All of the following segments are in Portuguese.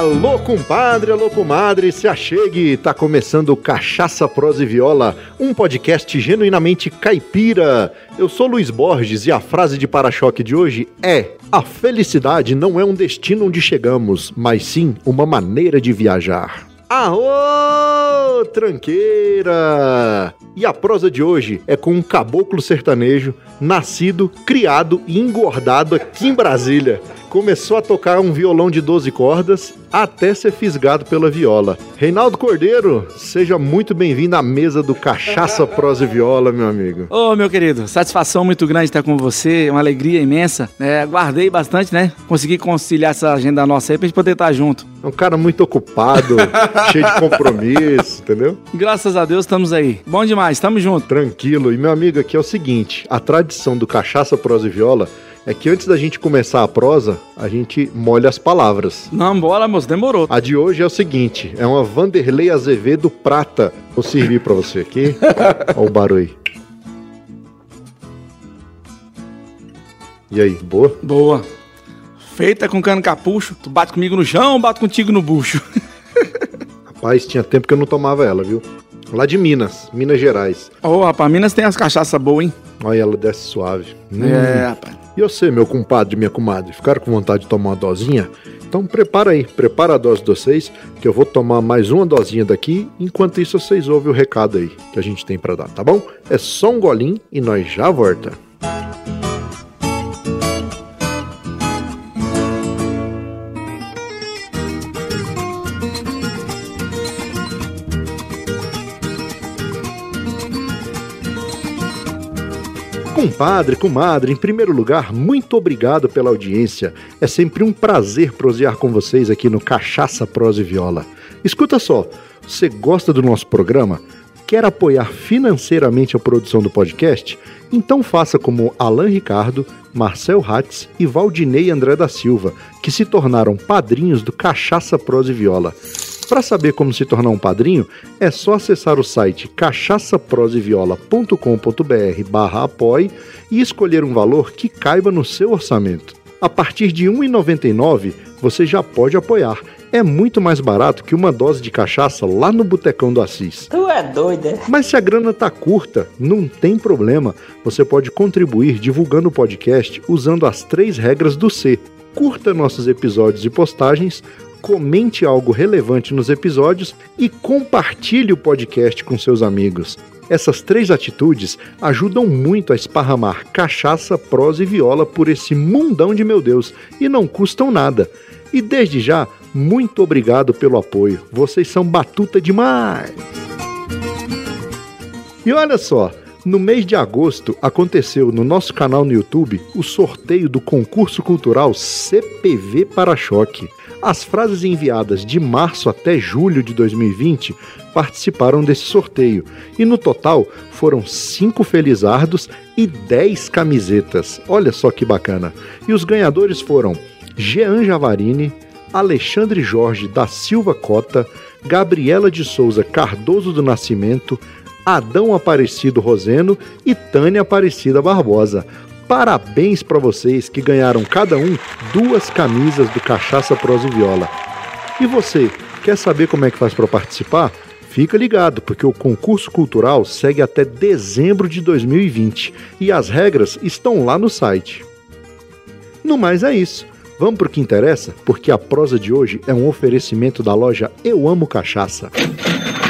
Alô, compadre, alô, comadre, se achegue, tá começando Cachaça, Prosa e Viola, um podcast genuinamente caipira. Eu sou Luiz Borges e a frase de para-choque de hoje é: A felicidade não é um destino onde chegamos, mas sim uma maneira de viajar. Aô, tranqueira! E a prosa de hoje é com um caboclo sertanejo, nascido, criado e engordado aqui em Brasília começou a tocar um violão de 12 cordas até ser fisgado pela viola. Reinaldo Cordeiro, seja muito bem-vindo à mesa do Cachaça Prosa e Viola, meu amigo. Ô, oh, meu querido, satisfação muito grande estar com você, uma alegria imensa. É, guardei bastante, né? Consegui conciliar essa agenda nossa aí pra gente poder estar junto. É um cara muito ocupado, cheio de compromisso, entendeu? Graças a Deus estamos aí. Bom demais, estamos juntos. Tranquilo. E meu amigo, aqui é o seguinte, a tradição do Cachaça Prosa e Viola é que antes da gente começar a prosa, a gente molha as palavras. Não, bora, moço, demorou. A de hoje é o seguinte: é uma Vanderlei Azevedo Prata. Vou servir pra você aqui. Olha o barulho. E aí, boa? Boa. Feita com cano capucho, tu bate comigo no chão, bato contigo no bucho. Rapaz, tinha tempo que eu não tomava ela, viu? Lá de Minas, Minas Gerais. Ô, oh, rapaz, Minas tem as cachaças boas, hein? Olha, ela desce suave. Hum. É, rapaz. E você, meu compadre e minha comadre, ficaram com vontade de tomar uma dosinha? Então prepara aí, prepara a dose de vocês, que eu vou tomar mais uma dosinha daqui, enquanto isso vocês ouvem o recado aí que a gente tem para dar, tá bom? É só um golinho e nós já volta. Compadre, comadre, em primeiro lugar, muito obrigado pela audiência. É sempre um prazer prosear com vocês aqui no Cachaça, Prosa e Viola. Escuta só, você gosta do nosso programa? Quer apoiar financeiramente a produção do podcast? Então faça como Alan Ricardo, Marcel Hatz e Valdinei André da Silva, que se tornaram padrinhos do Cachaça, Prosa e Viola. Para saber como se tornar um padrinho, é só acessar o site cachaçaproseviola.com.br barra apoie e escolher um valor que caiba no seu orçamento. A partir de R$ 1,99 você já pode apoiar. É muito mais barato que uma dose de cachaça lá no Botecão do Assis. Tu é doido, é? Mas se a grana tá curta, não tem problema. Você pode contribuir divulgando o podcast usando as três regras do C. Curta nossos episódios e postagens, comente algo relevante nos episódios e compartilhe o podcast com seus amigos. Essas três atitudes ajudam muito a esparramar cachaça, prosa e viola por esse mundão de meu Deus e não custam nada. E desde já, muito obrigado pelo apoio. Vocês são batuta demais! E olha só, no mês de agosto aconteceu no nosso canal no YouTube o sorteio do concurso cultural CPV Para-Choque. As frases enviadas de março até julho de 2020 participaram desse sorteio e no total foram cinco felizardos e 10 camisetas. Olha só que bacana! E os ganhadores foram Jean Javarini, Alexandre Jorge da Silva Cota, Gabriela de Souza Cardoso do Nascimento, Adão Aparecido Roseno e Tânia Aparecida Barbosa. Parabéns para vocês que ganharam cada um duas camisas do Cachaça Prosa Viola. E você, quer saber como é que faz para participar? Fica ligado, porque o concurso cultural segue até dezembro de 2020 e as regras estão lá no site. No mais é isso. Vamos para o que interessa, porque a prosa de hoje é um oferecimento da loja Eu Amo Cachaça.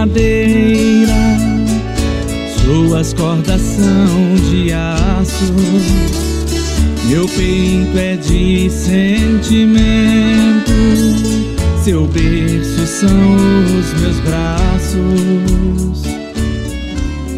Madeira, sua Suas cordas são de aço, meu peito é de sentimento, seu berço são os meus braços.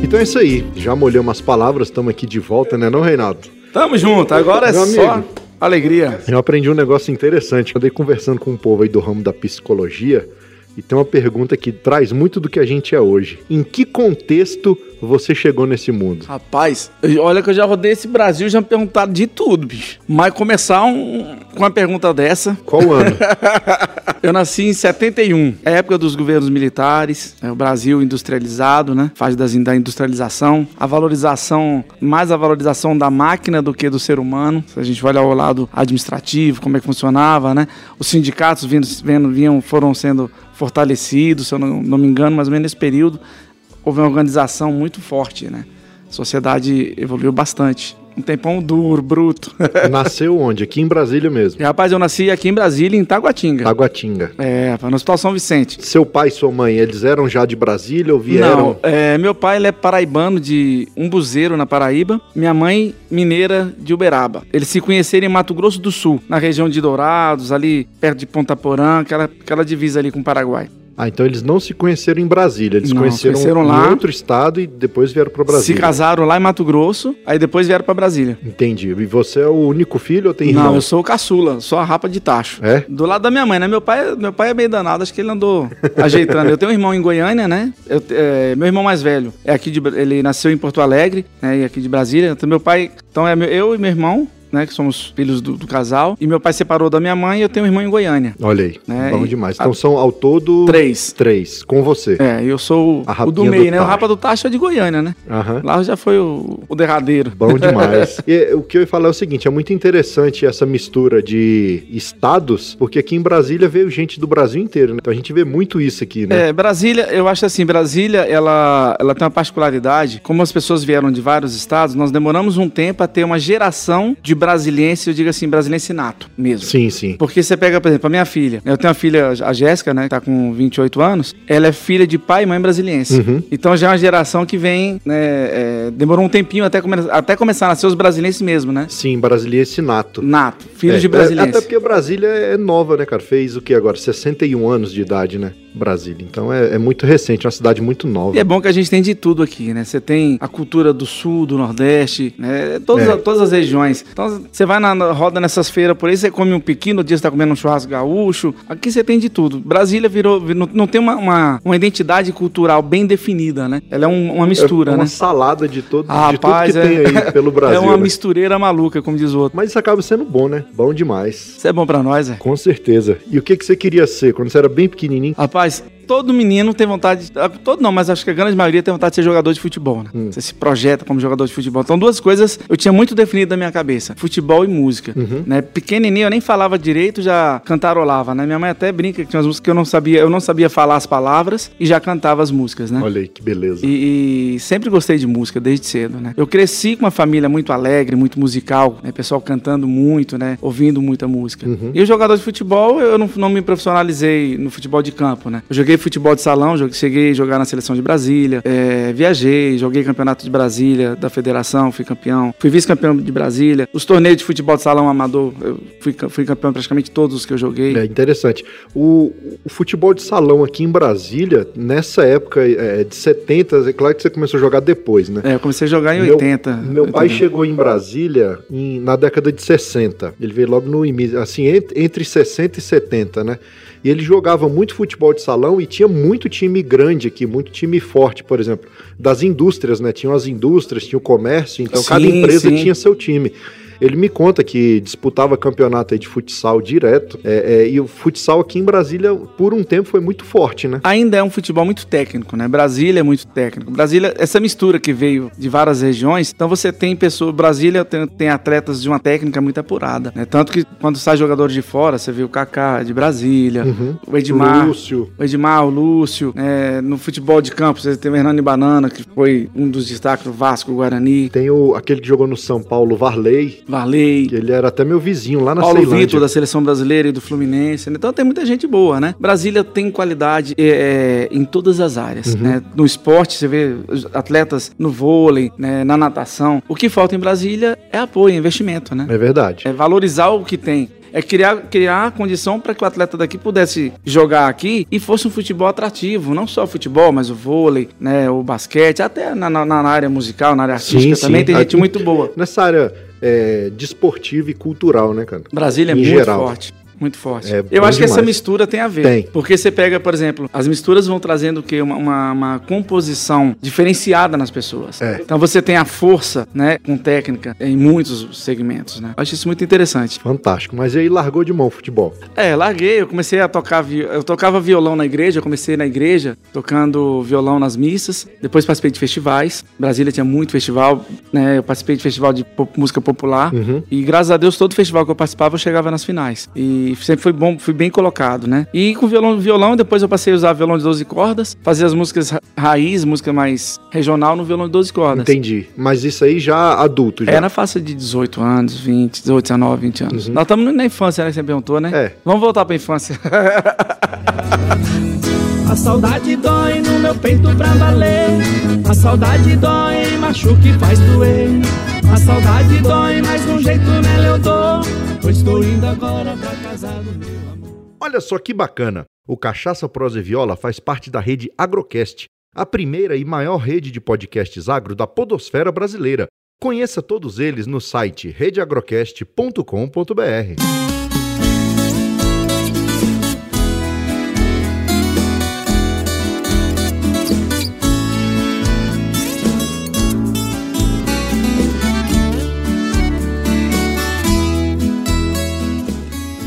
Então é isso aí. Já molhamos as palavras, estamos aqui de volta, né, não, Reinaldo? Tamo junto, agora é Meu só amigo. alegria. Eu aprendi um negócio interessante. Eu andei conversando com um povo aí do ramo da psicologia e tem uma pergunta que traz muito do que a gente é hoje. Em que contexto você chegou nesse mundo? Rapaz, olha que eu já rodei esse Brasil já me perguntaram de tudo, bicho. Mas começar um- com uma pergunta dessa. Qual ano? Eu nasci em 71, é época dos governos militares, é o Brasil industrializado, né? Fase das- da industrialização, a valorização, mais a valorização da máquina do que do ser humano. Se a gente olhar o lado administrativo, como é que funcionava, né? Os sindicatos vindo, vendo- vinham, foram sendo fortalecidos, se eu não, não me engano, mais ou menos nesse período, houve uma organização muito forte, né? A sociedade evoluiu bastante. Um tempão duro, bruto. Nasceu onde? Aqui em Brasília mesmo. E, rapaz, eu nasci aqui em Brasília, em Taguatinga. Taguatinga. É, no Hospital São Vicente. Seu pai e sua mãe, eles eram já de Brasília ou vieram? Não, é, meu pai ele é paraibano de Umbuzeiro, na Paraíba. Minha mãe, mineira de Uberaba. Eles se conheceram em Mato Grosso do Sul, na região de Dourados, ali perto de Ponta Porã, aquela, aquela divisa ali com o Paraguai. Ah, então eles não se conheceram em Brasília, eles Não, conheceram, se conheceram em lá. outro estado e depois vieram para Se Brasília. casaram lá em Mato Grosso, aí depois vieram pra Brasília. Entendi. E você é o único filho ou tem Não, irmão? eu sou o caçula, sou a rapa de tacho. É? Do lado da minha mãe, né? Meu pai, meu pai é meio danado, acho que ele andou ajeitando. Eu tenho um irmão em Goiânia, né? Eu- é, meu irmão mais velho é aqui de, ele nasceu em Porto Alegre, né? E aqui de Brasília. Então meu pai, então é eu e meu irmão, né? Que somos filhos do, do casal. E meu pai separou da minha mãe e eu tenho um irmão em Goiânia. Olha aí, É, bom e- demais. a- Então são ao todo... Três. Três, com você. É, eu sou A o, do meio, do né? O rapa do tacho é de Goiânia, né? Aham. Lá já foi o, o derradeiro. Bom demais. e o que eu ia falar é o seguinte: é muito interessante essa mistura de estados, porque aqui em Brasília veio gente do Brasil inteiro, né? Então a gente vê muito isso aqui, né? É, Brasília, eu acho assim, Brasília, ela, ela tem uma particularidade, como as pessoas vieram de vários estados, nós demoramos um tempo a ter uma geração de brasiliense, eu digo assim, brasiliense nato mesmo. Sim, sim. Porque você pega, por exemplo, a minha filha. Eu tenho uma filha, a Jéssica, né, que tá com 28 anos. Ela é filha de pai e mãe brasiliense. Uhum. Então já é uma geração que vem, né, é, demorou um tempinho até, come, até começar a nascer os brasilienses mesmo, né? Sim, brasiliense nato. Nato, filho É, de é, brasiliense. Até porque Brasília é nova, né, cara? Fez o que agora? 61 anos de idade, né? Brasília. Então é, é muito recente, é uma cidade muito nova. E é bom que a gente tem de tudo aqui, né? Você tem a cultura do sul, do nordeste, né? Todas, É. todas as regiões. Então você vai na, na- roda nessas feiras por aí, você come um piqui, no dia você tá comendo um churrasco gaúcho. Aqui você tem de tudo. Brasília virou. vir- Não, tem uma, uma, uma identidade cultural bem definida, né? Ela é um- uma mistura, é uma né? salada de, todo, Ah, de tudo rapaz, que é- tem aí pelo Brasil. é uma né? mistureira maluca, como diz o outro. Mas isso acaba sendo bom, né? Bom demais. Isso é bom pra nós, é. Com certeza. E o que, que você queria ser quando você era bem pequenininho? Rapaz, todo menino tem vontade. ah, Todo não, mas acho que a grande maioria tem vontade de ser jogador de futebol, né? Hum. Você se projeta como jogador de futebol. Então, duas coisas eu tinha muito definido na minha cabeça: futebol e música. Uhum. Né? Pequenininho, eu nem falava direito, já cantarolava, né? Minha mãe até brinca que tinha umas músicas que eu não sabia, eu não sabia falar as palavras e já cantava as músicas, né? Olha aí, que beleza. E, e sempre gostei de música desde cedo, né? Eu cresci com uma família muito alegre, muito musical, né? Pessoal cantando muito, né? Ouvindo muita música. Uhum. E o jogador de futebol, eu não, não me profissionalizei no futebol de campo, né? Eu joguei futebol de salão, joguei, cheguei a jogar na seleção de Brasília, é, viajei, joguei campeonato de Brasília, da federação, fui campeão, fui vice-campeão de Brasília. Os torneios de futebol de salão amador, eu fui, fui campeão praticamente todos os que eu joguei. É interessante. O, o futebol de salão aqui em Brasília, nessa época é, de 70, é claro que você começou a jogar depois, né? É, eu comecei a jogar em Meu- 80. Meu pai 80. chegou em Brasília em- na década de 60. Ele veio logo no início, assim, ent- entre 60 e 70, né? E ele jogava muito futebol de salão e tinha muito time grande aqui, muito time forte, por exemplo, das indústrias, né? Tinham as indústrias, tinha o comércio, então cada Sim, empresa sim. tinha seu time. Ele me conta que disputava campeonato de futsal direto, é, é, e o futsal aqui em Brasília, por um tempo, foi muito forte, né? ainda é um futebol muito técnico, né? Brasília é muito técnico. Brasília, essa mistura que veio de várias regiões, então você tem pessoas, Brasília tem, tem atletas de uma técnica muito apurada, né? Tanto que quando sai jogadores de fora, você vê o Kaká de Brasília, Uhum. o Edmar, Lúcio. o Edmar, o Lúcio, é, no futebol de campo você tem o Hernani Banana, que foi um dos destaques do Vasco, Guarani, Tem o, aquele que jogou no São Paulo, Varley. Varley, Ele era até meu vizinho lá na Paulo Ceilândia. Vitor da seleção brasileira e do Fluminense. né? Então tem muita gente boa, né? Brasília tem qualidade é, é, em todas as áreas, Uhum. né? No esporte, você vê atletas no vôlei, né? na natação. O que falta em Brasília é apoio, investimento, né? É verdade. É valorizar o que tem. É criar, criar a condição para que o atleta daqui pudesse jogar aqui e fosse um futebol atrativo. Não só o futebol, mas o vôlei, né, o basquete, até na, na- na área musical, na área artística Sim, também sim. tem gente Aqui- muito boa. Nessa área é, desportiva e cultural, né, cara? Brasília é Em muito geral. forte. Muito forte. É Eu acho que essa demais. mistura tem a ver. Tem. Porque você pega, por exemplo, as misturas vão trazendo o quê? Uma, uma, uma composição diferenciada nas pessoas. É. Então você tem a força, né, com técnica em muitos segmentos, né? Eu acho isso muito interessante. Fantástico. Mas aí largou de mão o futebol. É, larguei, eu comecei a tocar, eu tocava violão na igreja, eu comecei na igreja, tocando violão nas missas, depois participei de festivais, Brasília tinha muito festival, né, eu participei de festival de pop- música popular, Uhum. e graças a Deus todo festival que eu participava eu chegava nas finais, e sempre foi bom, fui bem colocado, né, e com violão, violão, depois eu passei a usar violão de 12 cordas, fazer as músicas ra- raiz, música mais regional no violão de 12 cordas. Entendi. Mas isso aí já adulto, já. Era faixa de 18 anos, 20, 18, 19, 20 anos. Nós estamos na infância, né? que Você perguntou, né? É. Vamos voltar pra infância. A saudade dói no meu peito pra valer. A saudade dói, machuca e faz doer. A saudade dói, mas de um jeito nela eu dou. Estou indo agora pra casa do meu amor. Olha só que bacana. O Cachaça Prosa e Viola faz parte da rede Agrocast, a primeira e maior rede de podcasts agro da podosfera brasileira. Conheça todos eles no site redeagrocast.com.br.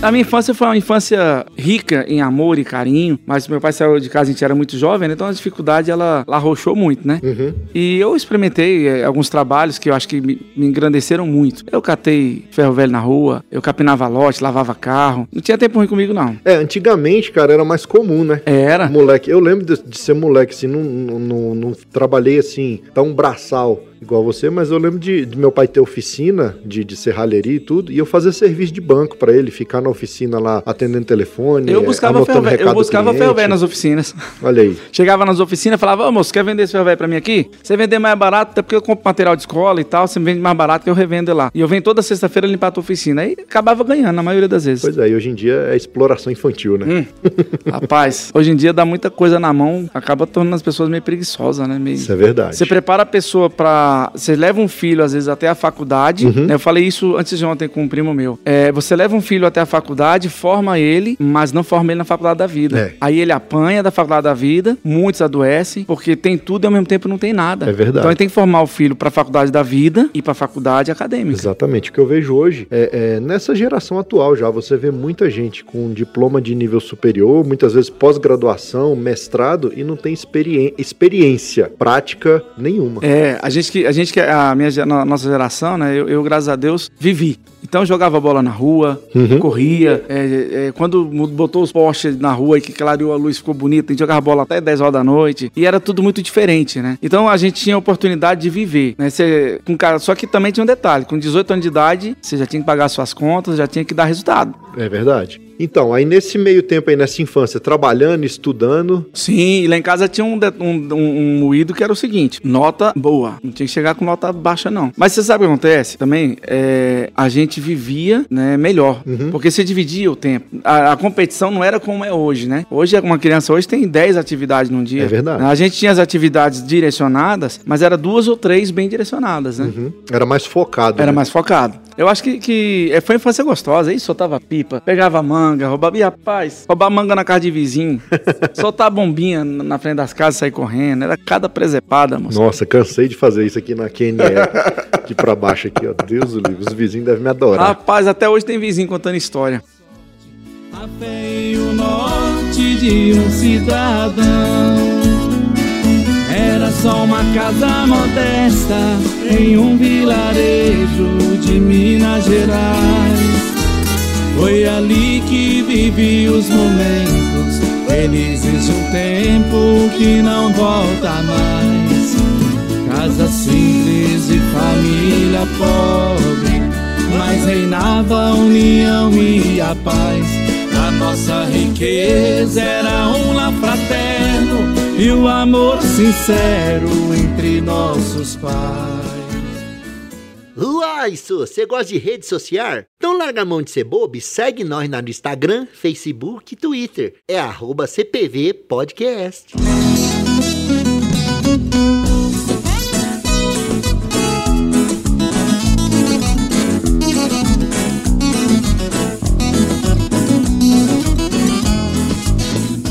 A minha infância foi uma infância rica em amor e carinho, mas meu pai saiu de casa, a gente era muito jovem, né? então a dificuldade ela, ela arrochou muito, né? Uhum. E eu experimentei eh, alguns trabalhos que eu acho que me, me engrandeceram muito. Eu catei ferro velho na rua, eu capinava lote, lavava carro. Não tinha tempo ruim comigo, não. É, antigamente, cara, era mais comum, né? Era. Moleque, eu lembro de, de ser moleque, assim, não, não, não- não trabalhei assim, tão braçal igual você, mas eu lembro de, de meu pai ter oficina de, de serralheria e tudo, e eu fazer serviço de banco pra ele, ficar na oficina lá atendendo telefone, Eu buscava anotando ferro velho, recado eu buscava ferro cliente. velho nas oficinas. Olha aí. Chegava nas oficinas e falava, ô moço, quer vender esse ferro velho pra mim aqui? Você vender mais barato, até porque eu compro material de escola e tal, você me vende mais barato que eu revendo lá. E eu venho toda sexta-feira limpar a tua oficina. Aí acabava ganhando, na maioria das vezes. Pois é, e hoje em dia é exploração infantil, né? Hum. Rapaz, hoje em dia dá muita coisa na mão, acaba tornando as pessoas meio preguiçosas, né? Meio... Isso é verdade. Você prepara a pessoa Você leva um filho, às vezes, até a faculdade. Uhum. né? Eu falei isso antes de ontem com um primo meu. É, você leva um filho até a faculdade, forma ele, mas não forma ele na faculdade da vida. É. Aí ele apanha da faculdade da vida, muitos adoecem, porque tem tudo e ao mesmo tempo não tem nada. É verdade. Então ele tem que formar o filho pra faculdade da vida e pra faculdade acadêmica. Exatamente. O que eu vejo hoje é, é nessa geração atual já, você vê muita gente com diploma de nível superior, muitas vezes pós-graduação, mestrado, e não tem experi- experiência prática nenhuma. É, a gente que a gente que a minha a nossa geração, né? Eu, eu, graças a Deus vivi. Então jogava bola na rua, Uhum. corria. é, é, quando botou os postes na rua e que clareou a luz ficou bonito, a gente jogava bola até 10 horas da noite. E era tudo muito diferente, né? Então a gente tinha a oportunidade de viver, né? Você, com cara, só que também tinha um detalhe: com 18 anos de idade, você já tinha que pagar suas contas, já tinha que dar resultado. É verdade. Então, aí nesse meio tempo aí, nessa infância, trabalhando, estudando, Sim, e lá em casa tinha um, um, um, um moído que era o seguinte: nota boa. Não tinha que chegar com nota baixa, não. Mas você sabe o que acontece também? É, a gente vivia né, melhor. Uhum. Porque você dividia o tempo. A, a competição não era como é hoje, né? Hoje, uma criança hoje tem 10 atividades num dia. É verdade. A gente tinha as atividades direcionadas, mas era duas ou três bem direcionadas, né? uhum, era mais focado. Era né? mais focado. Eu acho que, que é, foi infância gostosa. Aí soltava pipa, pegava manga, roubava. E rapaz, roubar manga na casa de vizinho, soltar bombinha na frente das casas e sair correndo. Era cada presepada, moço. Nossa, cansei de fazer isso aqui na QNE. de pra baixo aqui, ó. Deus do livro. Os vizinhos devem me adorar. Rapaz, até hoje tem vizinho contando história. A fé e o norte de um cidadão. Era só uma casa modesta Em um vilarejo de Minas Gerais. Foi ali que vivi os momentos. Felizes de um tempo que não volta mais. Casa simples e família pobre reinava a união e a paz. A nossa riqueza era um lar fraterno e o amor sincero entre nossos pais. Uai, isso, você gosta de rede social? Então larga a mão de ser bobo e segue nós no Instagram, Facebook e Twitter. É arroba CPV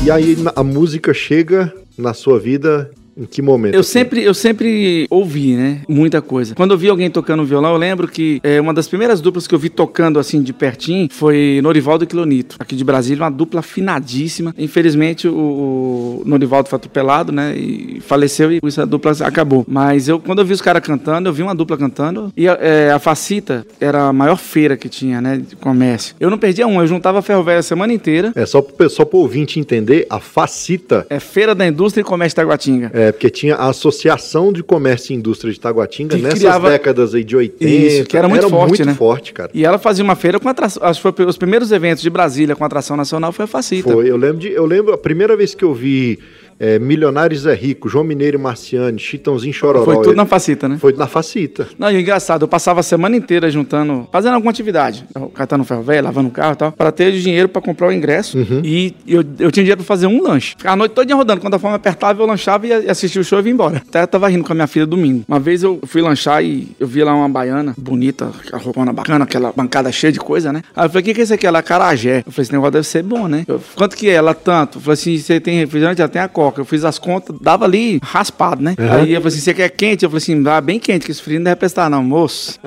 E aí a música chega na sua vida em que momento? Eu sempre, eu sempre ouvi, né? Muita coisa. Quando eu vi alguém tocando violão, eu lembro que é, uma das primeiras duplas que eu vi tocando assim de pertinho foi Norivaldo e Clonito, aqui de Brasília, uma dupla afinadíssima. Infelizmente, o, o Norivaldo foi atropelado, né? E faleceu e essa dupla acabou. Mas eu, quando eu vi os caras cantando, eu vi uma dupla cantando e é, a Facita era a maior feira que tinha, né? De comércio. Eu não perdia um, eu juntava ferro velho a semana inteira. É só pro, só pro ouvinte entender, a Facita. É Feira da Indústria e Comércio Taguatinga. É, porque tinha a Associação de Comércio e Indústria de Taguatinga Que nessas criava- décadas aí de 80. Isso, que era muito forte, muito né? forte, cara. E ela fazia uma feira com atração. Acho que foi os primeiros eventos de Brasília com atração nacional foi a Facita. Foi, eu lembro de, eu lembro a primeira vez que eu vi é, Milionários é Rico, João Mineiro e Marciane, Chitãozinho Chororó. Foi tudo na Facita, né? Foi na Facita. Não, e engraçado, eu passava a semana inteira juntando, fazendo alguma atividade, catando ferro velho, lavando o carro e tal, pra ter dinheiro pra comprar o ingresso. E eu, eu tinha dinheiro pra fazer um lanche. Ficava a noite toda rodando. Quando a fome apertava, eu lanchava e ia- assistia o show e vinha embora. Até eu tava rindo com a minha filha domingo. Uma vez eu fui lanchar e eu vi lá uma baiana bonita, aquela roupona bacana, aquela bancada cheia de coisa, né? Aí eu falei, o que, que é isso aqui? Ela é carajé. Eu falei, esse negócio deve ser bom, né? Eu, Quanto que é? Ela tanto. Eu falei assim, você tem refrigerante? Ela tem a coca. Eu fiz as contas, dava ali raspado, né? Aí eu falei assim, você quer quente? Eu falei assim, dá bem quente, que esse frio não deve prestar não, moço.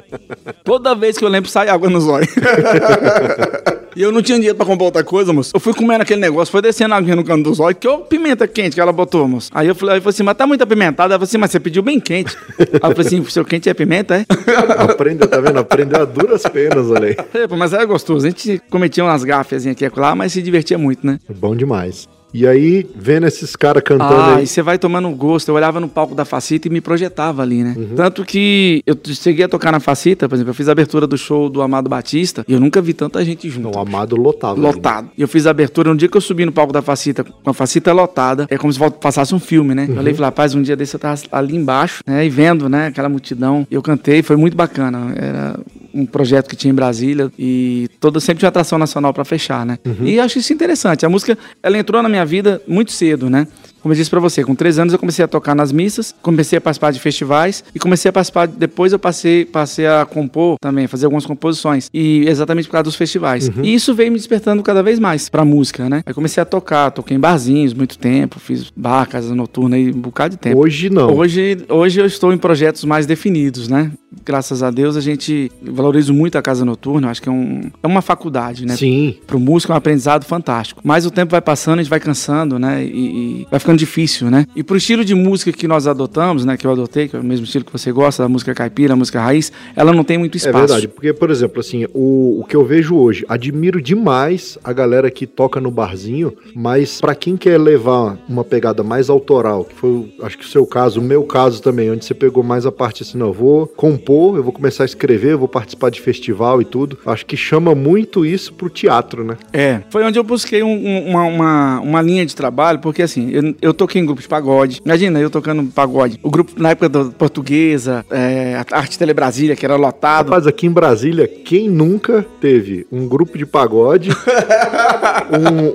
Toda vez que eu lembro, sai água nos olhos. E eu não tinha dinheiro pra comprar outra coisa, moço. Eu fui comendo aquele negócio, foi descendo a aguinha no canto dos olhos, que ô pimenta quente que ela botou, moço. Aí eu falei, aí eu falei assim, mas tá muito apimentado. Ela falou assim, mas você pediu bem quente. Aí eu falei assim, o seu quente é pimenta, é? Aprendeu, tá vendo? Aprendeu a duras penas, olha aí. É, mas era gostoso. A gente cometia umas gafes aqui e lá, mas se divertia muito, né? Bom demais. E aí, vendo esses caras cantando Ah, aí. e você vai tomando gosto. Eu olhava no palco da Facita e me projetava ali, né? Uhum. Tanto que eu cheguei a tocar na Facita, por exemplo, eu fiz a abertura do show do Amado Batista e eu nunca vi tanta gente junto. O amado lotado. Lotado. E eu fiz a abertura, no dia que eu subi no palco da Facita, com a Facita lotada, é como se passasse um filme, né? Eu olhei e falei, rapaz, um dia desse eu tava ali embaixo, né? E vendo, né? Aquela multidão. Eu cantei, foi muito bacana. Era um projeto que tinha em Brasília e toda sempre tinha atração nacional pra fechar, né? E eu acho isso interessante. A música, ela entrou na minha vida muito cedo, né? Como eu disse pra você, com três anos eu comecei a tocar nas missas, comecei a participar de festivais e comecei a participar. Depois eu passei, passei a compor também, fazer algumas composições. E exatamente por causa dos festivais. E isso veio me despertando cada vez mais pra música, né? Aí comecei a tocar, toquei em barzinhos muito tempo, fiz bar, casa noturna aí um bocado de tempo. Hoje não. Hoje, hoje eu estou em projetos mais definidos, né? Graças a Deus a gente valoriza muito a casa noturna, acho que é, um, é uma faculdade, né? Sim. Pro músico é um aprendizado fantástico. Mas o tempo vai passando, a gente vai cansando, né? E, e vai ficando difícil, né? E pro estilo de música que nós adotamos, né? Que eu adotei, que é o mesmo estilo que você gosta, da música caipira, a música raiz, ela não tem muito É espaço. verdade, porque, por exemplo, assim, o, o que eu vejo hoje, admiro demais a galera que toca no barzinho, mas pra quem quer levar uma pegada mais autoral, que foi, acho que o seu caso, o meu caso também, onde você pegou mais a parte assim, não, eu vou compor, eu vou começar a escrever, eu vou participar de festival e tudo, acho que chama muito isso pro teatro, né? É, foi onde eu busquei um- uma, uma, uma linha de trabalho, porque assim, eu, eu toquei em grupo de pagode. Imagina, eu tocando pagode. O grupo, na época da portuguesa, é, a Arte Tele Brasília, que era lotado. Rapaz, aqui em Brasília, quem nunca teve um grupo de pagode,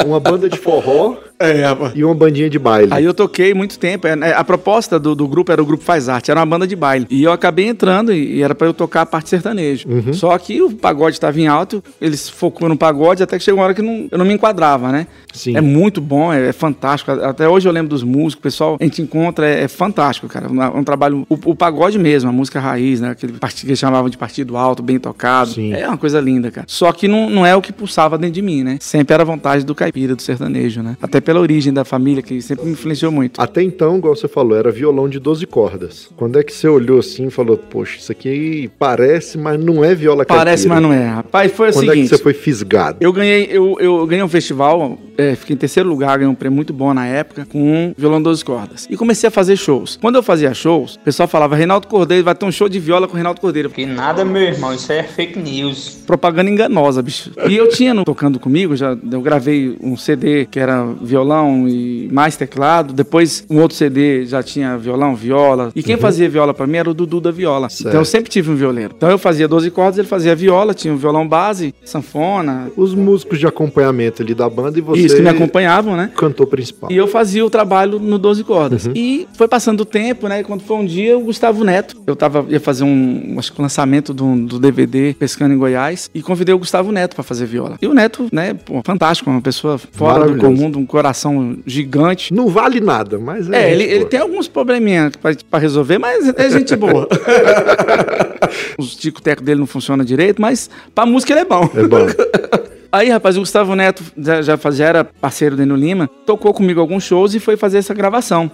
um- uma banda de forró É, e uma bandinha de baile? Aí eu toquei muito tempo. é, né, A proposta do, do grupo era o grupo Faz Arte, era uma banda de baile. E eu acabei entrando e, era pra eu tocar a parte sertaneja. Só que o pagode estava em alto, eles focou no pagode até que chegou uma hora que não- eu não me enquadrava, né? Sim. É muito bom, é, é fantástico. Até hoje eu lembro dos músicos, o pessoal, a gente encontra, é, é fantástico, cara. Um, um trabalho, o, o pagode mesmo, a música raiz, né? Aquele partido que eles chamavam de partido alto, bem tocado. Sim. É uma coisa linda, cara. Só que não, não é o que pulsava dentro de mim, né? Sempre era a vontade do caipira, do sertanejo, né? Até pela origem da família, que sempre me influenciou muito. Até então, igual você falou, era violão de 12 cordas. Quando é que você olhou assim e falou, poxa, isso aqui parece, mas não é viola Parece, caipira? mas não é. Rapaz, foi o Quando seguinte. é que você foi fisgado? Eu ganhei, eu, eu ganhei um festival, é, fiquei em terceiro lugar, ganhei um prêmio muito bom na época, com um violão 12 cordas. E comecei a fazer shows. Quando eu fazia shows, o pessoal falava, Reinaldo Cordeiro, vai ter um show de viola com o Reinaldo Cordeiro. Que nada, meu irmão, isso é fake news. Propaganda enganosa, bicho. E eu tinha no, tocando comigo, já eu gravei um CD que era violão e mais teclado. Depois um outro CD já tinha violão, viola. E quem fazia viola pra mim era o Dudu da viola. Certo. Então eu sempre tive um violeiro. Então eu fazia 12 cordas, ele fazia viola, tinha um violão base, sanfona. Os músicos de acompanhamento ali da banda e você Isso que me acompanhavam, né? cantor principal. E eu fazia o trabalho no 12 cordas. E foi passando o tempo, né? E quando foi um dia, o Gustavo Neto, eu tava, ia fazer um, acho que um lançamento do, do DVD Pescando em Goiás, e convidei o Gustavo Neto pra fazer viola. E o Neto, né, pô, fantástico, uma pessoa fora do comum, de um coração gigante. Não vale nada, mas é. É, ele, ele tem alguns probleminhas pra resolver, mas é gente boa. Os tico-teco dele não funcionam direito, mas pra música ele é bom. É bom. Aí, rapaz, o Gustavo Neto já, já, era parceiro do Eno Lima, tocou comigo alguns shows e foi fazer essa gravação.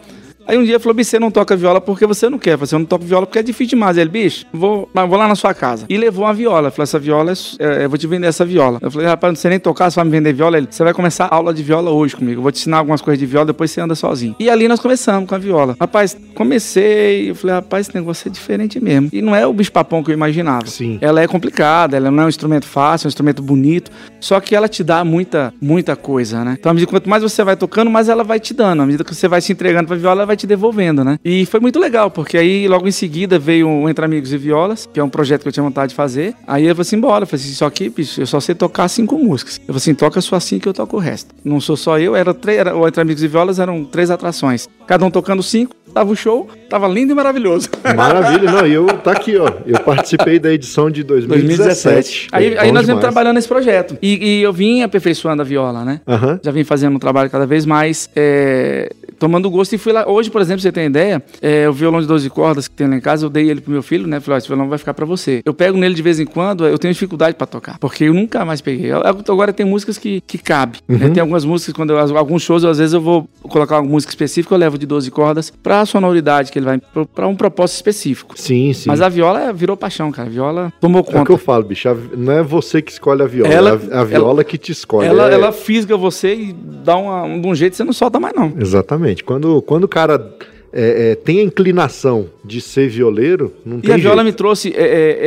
Aí um dia ele falou, bicho, você não toca viola porque você não quer. Eu não toco viola porque é difícil demais. Ele, bicho, vou, vou lá na sua casa. E levou uma viola. Falei, essa viola, é é, eu vou te vender essa viola. Eu falei, rapaz, não sei nem tocar, você vai me vender viola? Ele, você vai começar a aula de viola hoje comigo. Eu vou te ensinar algumas coisas de viola, depois você anda sozinho. E ali nós começamos com a viola. Rapaz, comecei, eu falei, rapaz, esse negócio é diferente mesmo. E não é o bicho papão que eu imaginava. Sim. Ela é complicada, ela não é um instrumento fácil, é um instrumento bonito, só que ela te dá muita, muita coisa, né? Então, à medida quanto mais você vai tocando, mais ela vai te dando. À medida que você vai se entregando pra viola, ela vai te devolvendo, né? E foi muito legal, porque aí logo em seguida veio o Entre Amigos e Violas, que é um projeto que eu tinha vontade de fazer. Aí eu falei assim, bora. Eu falei assim, só que, bicho, eu só sei tocar cinco músicas. Eu falei assim, toca só assim que eu toco o resto. Não sou só eu, era três, era, o Entre Amigos e Violas eram três atrações. Cada um tocando cinco, tava o show, tava lindo e maravilhoso. Maravilha, não, e eu tá aqui, ó. Eu participei da edição de 2017. Aí, Bom aí nós viemos trabalhando nesse projeto. E, e eu vim aperfeiçoando a viola, né? Aham. Já vim fazendo um trabalho cada vez mais, é, tomando gosto. E fui lá. Hoje, por exemplo, você tem ideia, é, o violão de 12 cordas que tem lá em casa, eu dei ele pro meu filho, né? Falei, ó, esse violão vai ficar pra você. Eu pego nele de vez em quando, eu tenho dificuldade pra tocar, porque eu nunca mais peguei. Eu- eu- agora tem músicas que, que cabe. né? Tem algumas músicas, quando eu, alguns shows, às vezes eu vou colocar uma música específica, eu levo de 12 cordas pra sonoridade que ele vai, pra um propósito específico. Sim, sim. Mas a viola virou paixão, cara. A viola tomou É o que conta. eu falo, bicho. Não é você que escolhe a viola, Ela- é a, a viola que te escolhe. Ela, é- ela fisga você e dá uma, um, de um jeito que você não solta mais, não. Exatamente. Quando, quando o cara é, é, tem a inclinação de ser violeiro, não E tem a viola jeito. me trouxe. é, é,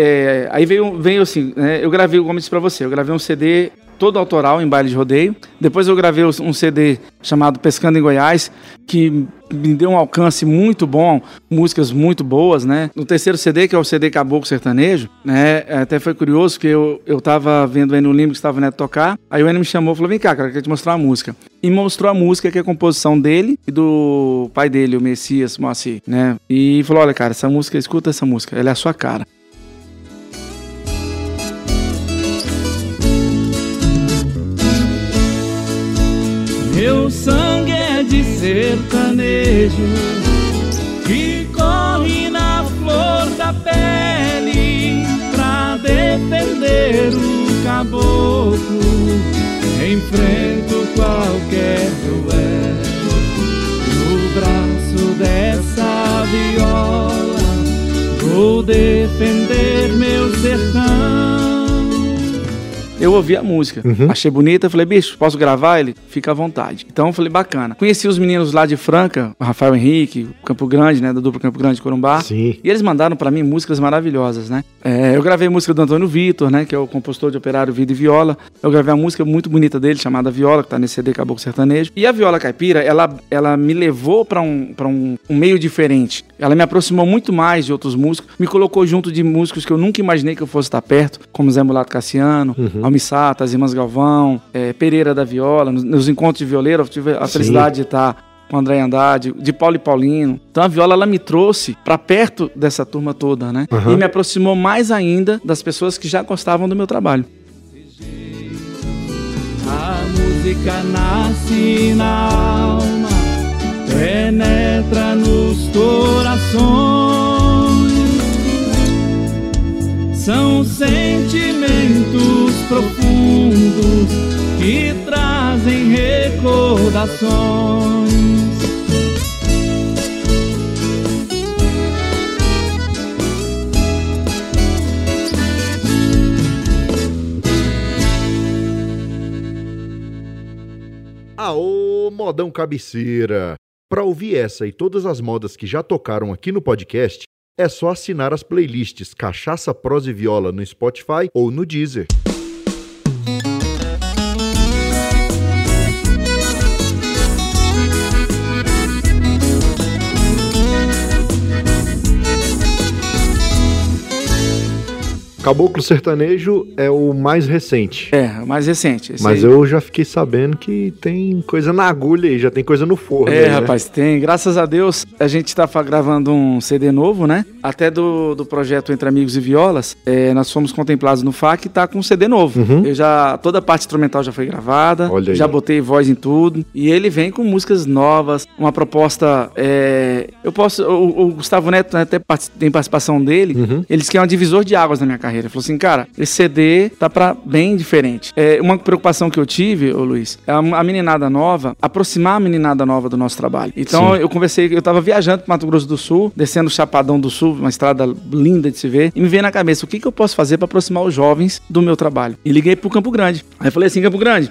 é, aí veio, veio assim, né, eu gravei, como eu disse pra você, eu gravei um CD todo autoral em baile de rodeio. Depois eu gravei um CD chamado Pescando em Goiás, que me deu um alcance muito bom, músicas muito boas, né? No terceiro CD, que é o CD Caboclo Sertanejo, né? Até foi curioso que eu, eu tava vendo o Eno Lima que estava neto tocar. Aí o Eno me chamou e falou: vem cá, cara, eu quero te mostrar uma música. E mostrou a música, que é a composição dele e do pai dele, o Messias Moacir, né? E falou: olha, cara, essa música, escuta essa música, ela é a sua cara. Meu sangue é de sertanejo que corre na flor da pele pra defender o caboclo. Enfrento qualquer duelo no braço dessa viola. Vou defender meu sertão. Eu ouvi a música, achei bonita, falei, bicho, posso gravar? Ele, fica à vontade. Então eu falei, bacana. Conheci os meninos lá de Franca, o Rafael Henrique, o Campo Grande, né, da dupla Campo Grande Corumbá. Sim. E eles mandaram pra mim músicas maravilhosas, né? É, eu gravei música do Antônio Vitor, né? Que é o compositor de Operário Vida e Viola. Eu gravei uma música muito bonita dele, chamada Viola, que tá nesse CD Caboclo Sertanejo. E a Viola Caipira, ela, ela me levou pra um, pra um, um meio diferente. Ela me aproximou muito mais de outros músicos, me colocou junto de músicos que eu nunca imaginei que eu fosse estar perto, como Zé Mulato Cassiano, Almi Sata, as Irmãs Galvão, é, Pereira da Viola. Nos, nos encontros de violeiro, eu tive a Sim. felicidade de estar com o André Andrade, de Paulo e Paulino. Então a viola ela me trouxe pra perto dessa turma toda, né? E me aproximou mais ainda das pessoas que já gostavam do meu trabalho. A música nasce na alma, penetra nos corações. São sentimentos profundos que trazem recordações. Aô, modão cabeceira! Para ouvir essa e todas as modas que já tocaram aqui no podcast, é só assinar as playlists Cachaça, Prosa e Viola no Spotify ou no Deezer. Caboclo Sertanejo é o mais recente. É, o mais recente. Mas aí. eu já fiquei sabendo que tem coisa na agulha aí, já tem coisa no forno. É, aí, né? rapaz, tem. Graças a Deus, a gente tá gravando um CD novo, né? Até do, do projeto Entre Amigos e Violas, é, nós fomos contemplados no FAC e tá com um CD novo. Uhum. Eu já, toda a parte instrumental já foi gravada, Olha aí. já botei voz em tudo. E ele vem com músicas novas, uma proposta. é, eu posso. O, o Gustavo Neto né, até tem participação dele. Uhum. Ele disse que é um divisor de águas na minha carreira. Ele falou assim, cara, esse CD tá pra bem diferente. É, uma preocupação que eu tive, ô Luiz, é a, meninada nova, aproximar a meninada nova do nosso trabalho. Então Sim. eu conversei, eu tava viajando pro Mato Grosso do Sul, descendo o Chapadão do Sul, uma estrada linda de se ver, e me veio na cabeça o que, que eu posso fazer pra aproximar os jovens do meu trabalho. E liguei pro Campo Grande. Aí eu falei assim, Campo Grande,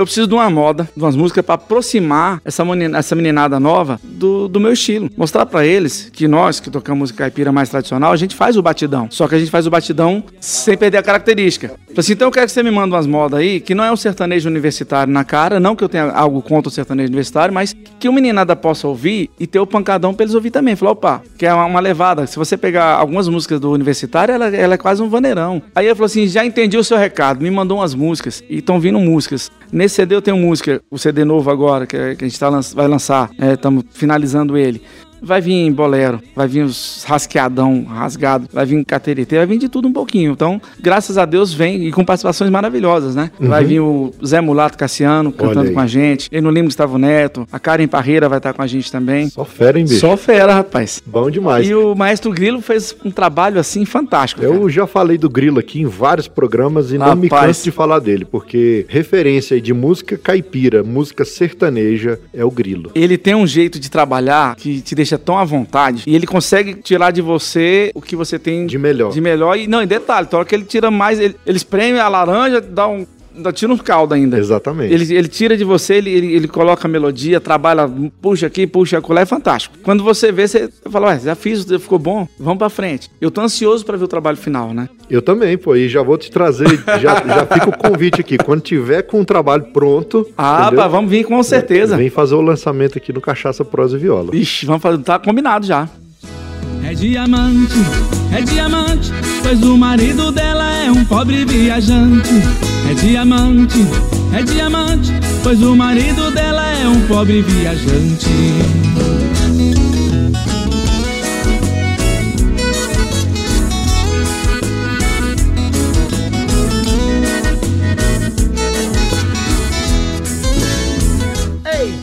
eu preciso de uma moda, de umas músicas pra aproximar essa, menina- essa meninada nova do, do meu estilo. Mostrar pra eles que nós, que tocamos música caipira mais tradicional, a gente faz o batidão. Só que a gente faz o batidão sem perder a característica. Falei assim, então eu quero que você me mande umas modas aí, que não é um sertanejo universitário na cara, não que eu tenha algo contra o sertanejo universitário, mas que o meninada possa ouvir e ter o pancadão pra eles ouvir também. Falei, opa, que é uma, uma levada. Se você pegar algumas músicas do universitário, ela, ela é quase um vaneirão. Aí ele falou assim, já entendi o seu recado, me mandou umas músicas, e estão vindo músicas. Nesse CD eu tenho música, o CD novo agora, que, é- que a gente tá, vai lançar, estamos finalizando ele. Vai vir bolero, vai vir os rasqueadão, rasgado, vai vir caterité, vai vir de tudo um pouquinho. Então, graças a Deus vem e com participações maravilhosas, né? Vai vir o Zé Mulato Cassiano Uhum. Cantando com a gente, Eno Lima Gustavo Neto, a Karen Parreira vai estar com a gente também. Só fera, hein, bicho? Só fera, rapaz. Bom demais. E o Maestro Grilo fez um trabalho assim fantástico. cara. Eu já falei do Grilo aqui em vários programas e não me Rapaz. canso de falar dele, porque referência de música caipira, música sertaneja é o Grilo. Ele tem um jeito de trabalhar que te deixa tão à vontade e ele consegue tirar de você o que você tem De melhor. de melhor. E não, em detalhe, toda hora que ele tira mais, ele, ele espreme a laranja, dá um. Tira um caldo ainda. Exatamente. Ele, ele tira de você, ele, ele, ele coloca a melodia, trabalha, puxa aqui, puxa acolá, é fantástico. Quando você vê, você fala, ué, já fiz, ficou bom, vamos pra frente. Eu tô ansioso pra ver o trabalho final, né? Eu também, pô, e já vou te trazer, já, já fica o convite aqui. Quando tiver com o trabalho pronto, Ah, pá, vamos vir com certeza. vem fazer o lançamento aqui no Cachaça Prosa e Viola. Ixi, vamos fazer, tá combinado já. É diamante, é diamante, pois o marido dela é um pobre viajante. É diamante, é diamante, pois o marido dela é um pobre viajante.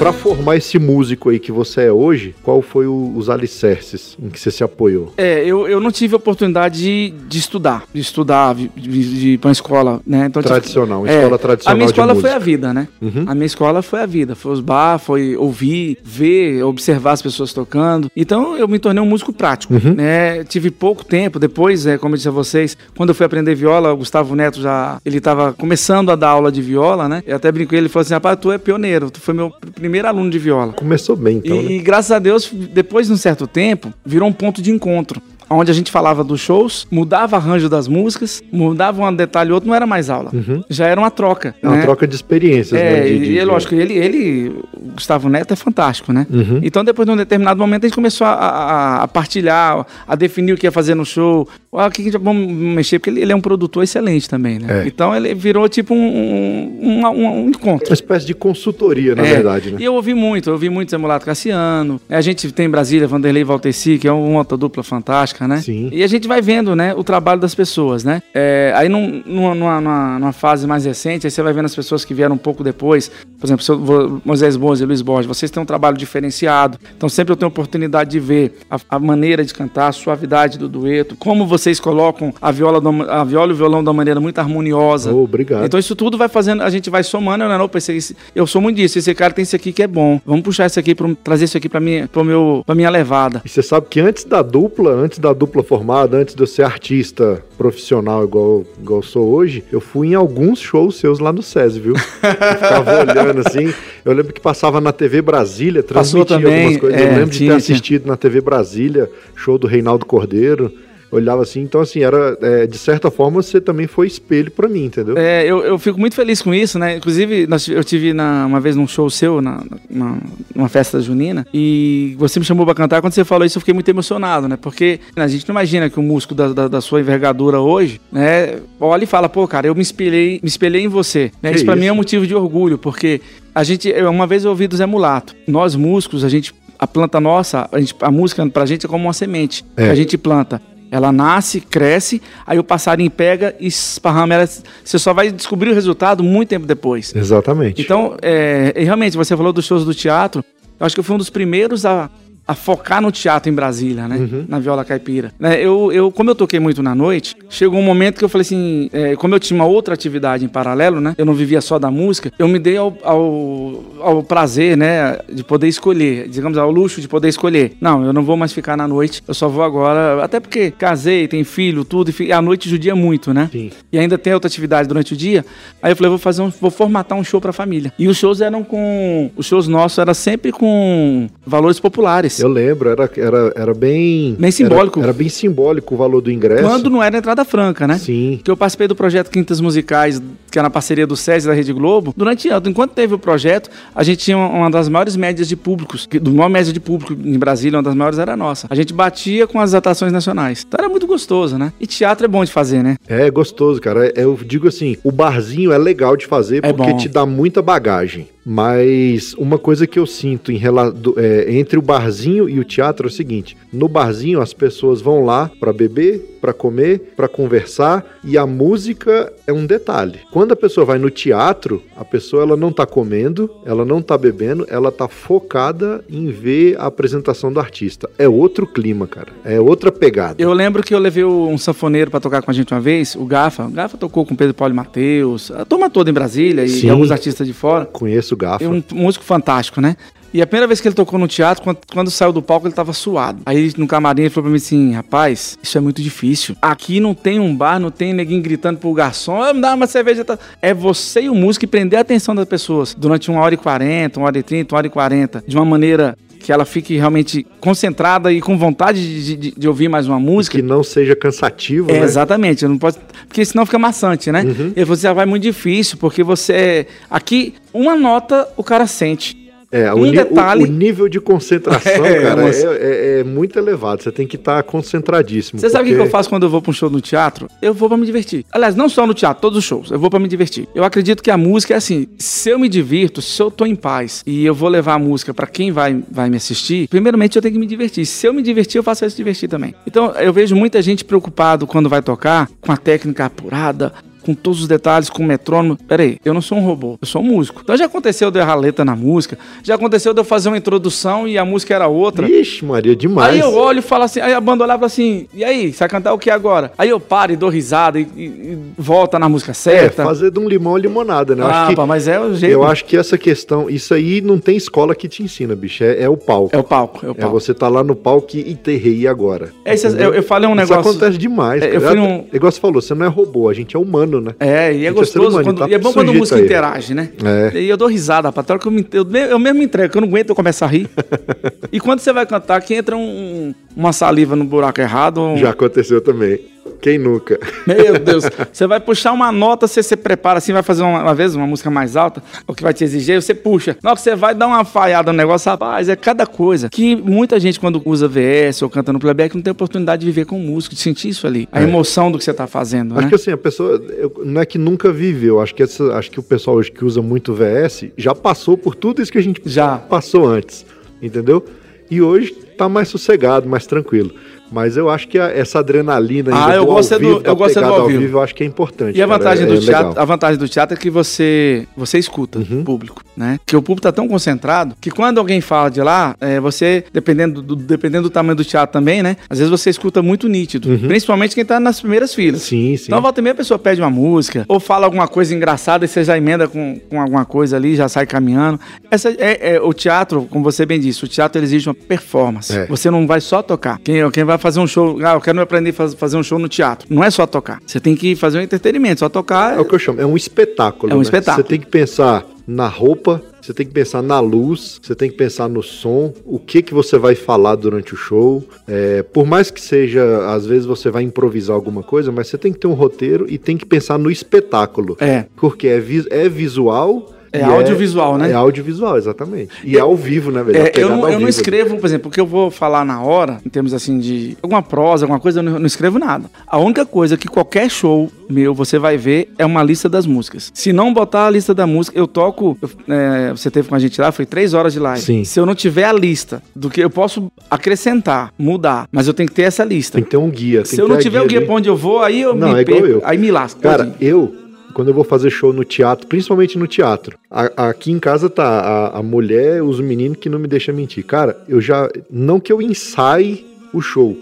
Para formar esse músico aí que você é hoje, qual foi o- os alicerces em que você se apoiou? É, eu, eu não tive a oportunidade de, de estudar, de estudar, de, de, ir pra uma escola, né? Então, tive- Tradicional, uma É, escola tradicional A minha escola foi a vida, né? Uhum. A minha escola foi a vida. Foi os bar, foi ouvir, ver, observar as pessoas tocando. Então eu me tornei um músico prático, Uhum. né? Tive pouco tempo. Depois, é, como eu disse a vocês, quando eu fui aprender viola, o Gustavo Neto já... Ele estava começando a dar aula de viola, né? Eu até brinquei, ele falou assim, rapaz, tu é pioneiro. Tu foi meu primeiro aluno de viola. Começou bem, então, e, né? e graças a Deus, depois de um certo tempo, virou um ponto de encontro. Onde a gente falava dos shows, mudava arranjo das músicas, mudava um detalhe ou outro, não era mais aula. Já era uma troca. É uma né? troca de experiências, É, né? de- e, de- e é lógico, ele, ele, o Gustavo Neto é fantástico, né? Uhum. Então, depois de um determinado momento, a gente começou a, a- a partilhar, a definir o que ia fazer no show. Ah, o que que vamos mexer? Porque ele, ele é um produtor excelente também, né? É. Então, ele virou tipo um, um, um- um encontro. Uma espécie de consultoria, na É, verdade, né? E eu ouvi muito, eu ouvi muito Zé Mulato Cassiano. A gente tem em Brasília Vanderlei Valteci, que é uma outra dupla fantástica. Música, né? Sim. E a gente vai vendo, né, o trabalho das pessoas, né? É, aí num- numa, numa, numa- fase mais recente, aí você vai vendo as pessoas que vieram um pouco depois. Por exemplo, seu- Moisés Boas e Luiz Borges, vocês têm um trabalho diferenciado. Então sempre eu tenho oportunidade de ver a, a maneira de cantar, a suavidade do dueto, como vocês colocam a viola, do- a viola e o violão uma maneira muito harmoniosa. Oh, obrigado. Então isso tudo vai fazendo, a gente vai somando, né? Não, pensei, eu sou muito disso, esse cara tem isso aqui que é bom. Vamos puxar isso aqui, pra, trazer isso aqui pra minha, meu, pra minha levada. E você sabe que antes da dupla, antes da dupla formada, antes de eu ser artista profissional igual, igual sou hoje, eu fui em alguns shows seus lá no SESI, viu? Eu ficava olhando assim. Eu lembro que passava na TV Brasília, transmitia também, algumas coisas. é, eu lembro de tinha, ter tinha. assistido na TV Brasília, show do Reinaldo Cordeiro. Olhava assim, então assim, era, é, de certa forma, você também foi espelho pra mim, entendeu? É, eu, eu fico muito feliz com isso, né? Inclusive, nós- eu tive na- uma vez num show seu, na, na- numa festa junina, e você me chamou pra cantar. Quando você falou isso, eu fiquei muito emocionado, né? Porque a gente não imagina que um músico da, da- da sua envergadura hoje, né, olha e fala, pô, cara, eu me espelhei, me espelhei em você. Né? Isso pra mim é um motivo de orgulho, porque a gente, uma vez eu ouvi do Zé Mulato, nós músicos, a gente, a planta nossa, a, gente, a música pra gente é como uma semente É. que a gente planta. Ela nasce, cresce, aí o passarinho pega e esparrama ela. Você só vai descobrir o resultado muito tempo depois. Exatamente. Então, é, realmente, você falou dos shows do teatro. Eu acho que eu fui um dos primeiros a, a focar no teatro em Brasília, né? Uhum. Na viola caipira. Né, Eu, eu, como eu toquei muito na noite, chegou um momento que eu falei assim: é, como eu tinha uma outra atividade em paralelo, né? Eu não vivia só da música, eu me dei ao, ao, ao prazer, né? De poder escolher, digamos, ao luxo de poder escolher. Não, eu não vou mais ficar na noite, eu só vou agora. Até porque casei, tem filho, tudo, e a noite judia muito, né? Sim. e ainda tem outra atividade durante o dia. Aí eu falei, vou fazer um, vou formatar um show pra família. E os shows eram com, os shows nossos era sempre com valores populares. Eu lembro, era, era, era bem. Bem simbólico. Era, era bem simbólico o valor do ingresso. Quando não era entrada franca, né? Sim. Que eu participei do projeto Quintas Musicais, que era na parceria do SESI e da Rede Globo. Durante enquanto teve o projeto, a gente tinha uma das maiores médias de públicos. Do maior média de público em Brasília, uma das maiores era a nossa. A gente batia com as atrações nacionais. Então era muito gostoso, né? E teatro é bom de fazer, né? É gostoso, cara. É- Eu digo assim, o barzinho é legal de fazer É porque bom. te dá muita bagagem. Mas uma coisa que eu sinto em rela- do- é, entre o barzinho e o teatro é o seguinte: no barzinho as pessoas vão lá pra beber, pra comer, pra conversar e a música é um detalhe. Quando a pessoa vai no teatro, a pessoa ela não tá comendo, ela não tá bebendo, ela tá focada em ver a apresentação do artista. É outro clima, cara. É outra pegada. Eu lembro que eu levei um sanfoneiro pra tocar com a gente uma vez, o Gafa. O Gafa tocou com o Pedro Paulo e Matheus, a turma toda em Brasília e, Sim. e alguns artistas de fora. Conheço o Gafa. Um músico fantástico, né? E a primeira vez que ele tocou no teatro, quando, quando saiu do palco, ele tava suado. Aí no camarim ele falou pra mim assim: rapaz, isso é muito difícil. Aqui não tem um bar, não tem ninguém gritando pro garçom, "Ah, me dá uma cerveja. Tá... É você e o músico e prender a atenção das pessoas durante uma hora e quarenta, uma hora e trinta, uma hora e quarenta, de uma maneira que ela fique realmente concentrada e com vontade de, de- de ouvir mais uma música. que não seja cansativo, É, né? exatamente, não posso, porque senão fica maçante, né? Uhum. E você vai muito difícil, porque você aqui uma nota o cara sente. É, o, Um o- detalhe- o nível de concentração, É, cara, moço. é, é- é muito elevado. Você tem que estar concentradíssimo. Você sabe o que porque- eu faço quando eu vou pra um show no teatro? Eu vou pra me divertir. Aliás, não só no teatro, todos os shows. Eu vou pra me divertir. Eu acredito que a música é assim: se eu me divirto, se eu tô em paz e eu vou levar a música pra quem vai, vai me assistir, primeiramente eu tenho que me divertir. Se eu me divertir, eu faço eles se divertir também. Então eu vejo muita gente preocupado quando vai tocar com a técnica apurada. Com todos os detalhes, com o metrônomo. Peraí, eu não sou um robô, eu sou um músico. Então já aconteceu de eu errar letra na música, já aconteceu de eu fazer uma introdução e a música era outra. Ixi, Maria, demais. Aí eu olho e falo assim, aí a banda olhava assim, e aí, você vai cantar o que agora? Aí eu paro e dou risada e, e- e volta na música É, certa. fazer de um limão limonada, né? Eu ah, acho que, pá, mas é o jeito. eu acho que essa questão, isso aí não tem escola que te ensina, bicho. É, é o palco. É o palco, é o É palco. você tá lá no palco e terrei agora. É, isso- Entendeu? eu- eu falei um Isso negócio- acontece demais. É, eu cara. fui num- Igual você falou, você não é robô, a gente é humano, né? É, e é é gostoso, humano, quando, tá e é bom quando o sujeito músico a ele. interage, né? É. E eu dou risada, hora que eu, me, eu, eu mesmo me entrego, que eu não aguento eu começar a rir. e quando você vai cantar, que entra um- uma saliva no buraco errado, um- Já aconteceu também. Quem nunca? Meu Deus, você vai puxar uma nota, você se prepara assim, vai fazer uma, uma vez uma música mais alta, o que vai te exigir, você puxa. Na hora que você vai dar uma falhada no negócio, rapaz, é cada coisa. Que muita gente, quando usa VS ou canta no playback, não tem oportunidade de viver com o músico, de sentir isso ali. A É. emoção do que você tá fazendo, Acho né? que assim, a pessoa eu- não é que nunca viveu, acho que, essa, acho que o pessoal hoje que usa muito VS já passou por tudo isso que a gente Já. passou antes, entendeu? E hoje tá mais sossegado, mais tranquilo. Mas eu acho que a- essa adrenalina Ah, eu do gosto é ao do- vivo, da eu gosto é do ao vivo. eu acho que é importante. E a cara, vantagem é- do é teatro, legal. a vantagem do teatro é que você você escuta Uhum. o público, né? Que o público tá tão concentrado que quando alguém fala de lá, é, você dependendo do, dependendo do tamanho do teatro também, né? Às vezes você escuta muito nítido, principalmente quem tá nas primeiras filas. Uhum. Sim, sim. Então, volta e meia a pessoa pede uma música, ou fala alguma coisa engraçada e você já emenda com, com alguma coisa ali, já sai caminhando. Essa é, é- o teatro, como você bem disse, o teatro exige uma performance. É. Você não vai só tocar. Quem, quem vai fazer um show, ah, eu quero aprender a faz- fazer um show no teatro. Não é só tocar. Você tem que fazer um entretenimento. Só tocar. É o que eu chamo, é um espetáculo. É um né? espetáculo. Você tem que pensar na roupa, você tem que pensar na luz, você tem que pensar no som, o que que você vai falar durante o show. É, por mais que seja, às vezes você vai improvisar alguma coisa, mas você tem que ter um roteiro e tem que pensar no espetáculo. É. Porque é, vi- é visual. É e audiovisual, né? É audiovisual, exatamente. E é ao vivo, né, velho? A É, eu não, eu não vivo ali. escrevo, por exemplo, o que eu vou falar na hora, em termos assim de alguma prosa, alguma coisa, eu não, não escrevo nada. A única coisa que qualquer show meu você vai ver é uma lista das músicas. Se não botar a lista da música, eu toco. eu- é, você teve com a gente lá, foi três horas de live. Sim. Se eu não tiver a lista do que eu posso acrescentar, mudar, mas eu tenho que ter essa lista. Tem que ter um guia. Se eu não tiver o guia ali. pra onde eu vou, aí eu Não, me é igual eu. aí me lasco. Cara, eu, quando eu vou fazer show no teatro, principalmente no teatro, a- aqui em casa tá a, a mulher, os meninos que não me deixam mentir. Cara, eu já. Não que eu ensaie o show,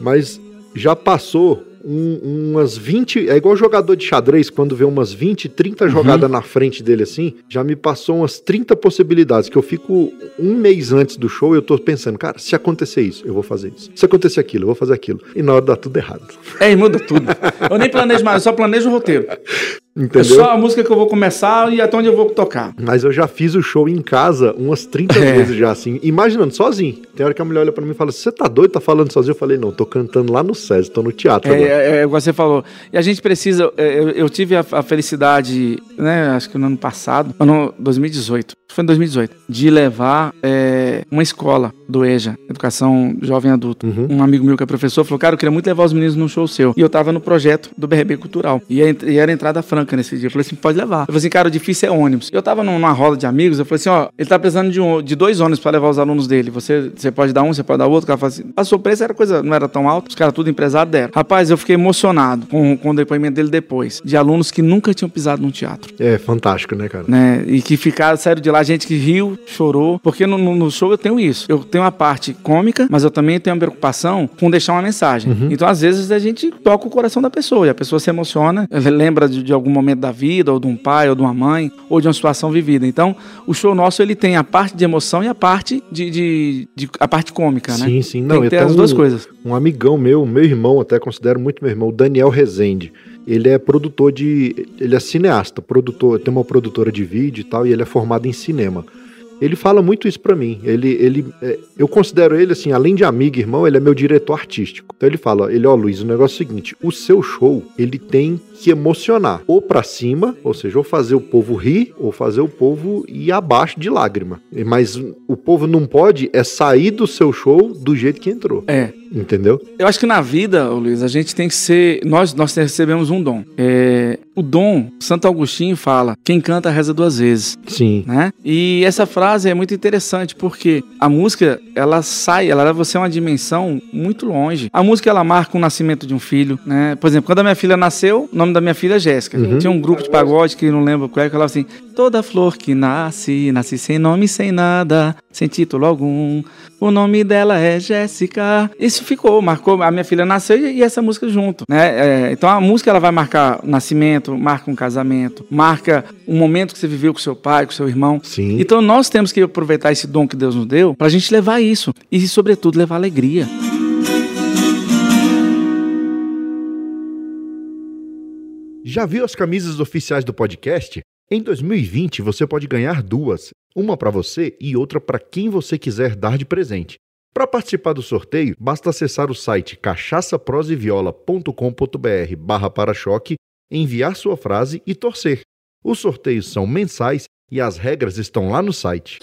mas já passou um- umas 20. É igual jogador de xadrez, quando vê umas 20, 30 Uhum. jogadas na frente dele assim, já me passou umas 30 possibilidades. Que eu fico um mês antes do show eu tô pensando, cara, se acontecer isso, eu vou fazer isso. Se acontecer aquilo, eu vou fazer aquilo. E na hora dá tudo errado. É, muda tudo. Eu nem planejo mais, eu só planejo o roteiro. É Entendeu? só a música que eu vou começar e até onde eu vou tocar. Mas eu já fiz o show em casa umas 30 É. vezes já, assim, imaginando, sozinho. Tem hora que a mulher olha pra mim e fala: Você tá doido? Tá falando sozinho? Eu falei: Não, tô cantando lá no SESI, tô no teatro É, agora. é, é, você falou. E a gente precisa. é, Eu, eu tive a, a felicidade, né? Acho que no ano passado, ano 2018. Foi em 2018, de levar é, uma escola do EJA, Educação Jovem Adulto. Uhum. Um amigo meu que é professor falou: Cara, eu queria muito levar os meninos num show seu. E eu tava no projeto do BRB Cultural. E, e era entrada franca nesse dia. Eu falei assim: Pode levar. Eu falei assim: Cara, o difícil é ônibus. Eu tava num- numa roda de amigos. Eu falei assim: Ó, ele tá precisando de, um, de dois ônibus pra levar os alunos dele. Você, você pode dar um, você pode dar outro. O cara falou assim: Passou o preço, era coisa, não era tão alto. Os caras tudo empresário deram. Rapaz, eu fiquei emocionado com, com o depoimento dele depois. De alunos que nunca tinham pisado num teatro É fantástico, né, cara? né? E que ficaram, saíram de lá, gente que riu, chorou. Porque no, no- show eu tenho isso. Eu tenho a parte cômica, mas eu também tenho a preocupação com deixar uma mensagem. Então, às vezes, a gente toca o coração da pessoa e a pessoa se emociona, ela lembra de, de algum momento da vida, ou de um pai, ou de uma mãe, ou de uma situação vivida. Então, o show nosso ele tem a parte de emoção e a parte de, de- de- a parte cômica, né? Sim, sim. Tem Não, que ter as um- duas coisas. Um amigão meu, meu irmão, até considero muito meu irmão, o Daniel Rezende. Ele é produtor de. Ele é cineasta, produtor, tem uma produtora de vídeo e tal, e ele é formado em cinema. Ele fala muito isso pra mim. Ele, ele, é, eu considero ele assim, além de amigo irmão, ele é meu diretor artístico. Então ele fala, ele, ó, Luiz, o negócio é o seguinte: o seu show, ele tem que emocionar, ou pra cima, ou seja, ou fazer o povo rir, ou fazer o povo ir abaixo de lágrima. Mas o povo não pode é sair do seu show do jeito que entrou. É. Entendeu? Eu acho que na vida, Luiz, a gente tem que ser. Nós, nós recebemos um dom. É, o dom, Santo Agostinho fala: quem canta reza duas vezes. Sim. Né? E essa frase é muito interessante porque a música ela sai, ela leva você a uma dimensão muito longe. A música ela marca o nascimento de um filho, né? Por exemplo, quando a minha filha nasceu, o nome da minha filha é Jéssica. Tinha um grupo de pagode que não lembro qual é que falava assim: toda flor que nasce, nasce sem nome, sem nada, sem título algum. O nome dela é Jéssica. Isso ficou, marcou. A minha filha nasceu e essa música junto, né? É, então a música ela vai marcar o nascimento, marca um casamento, marca um momento que você viveu com seu pai, com seu irmão. Sim. Então nós temos que aproveitar esse dom que Deus nos deu pra gente levar isso e, sobretudo, levar alegria. Já viu as camisas oficiais do podcast? Em 2020 você pode ganhar duas, uma para você e outra para quem você quiser dar de presente. Para participar do sorteio, basta acessar o site cachaçaproseviola.com.br barra para-choque, enviar sua frase e torcer. Os sorteios são mensais e as regras estão lá no site.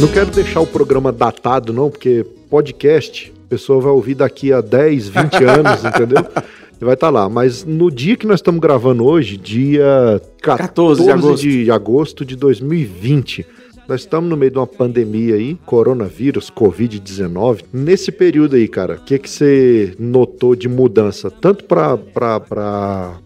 Não quero deixar o programa datado, não, porque podcast, a pessoa vai ouvir daqui a 10, 20 anos, entendeu? Vai estar lá. Mas no dia que nós estamos gravando hoje, dia 14, 14 de agosto. de agosto de 2020. Nós estamos no meio de uma pandemia aí, coronavírus, Covid-19. Nesse período aí, cara, o que, que você notou de mudança? Tanto pra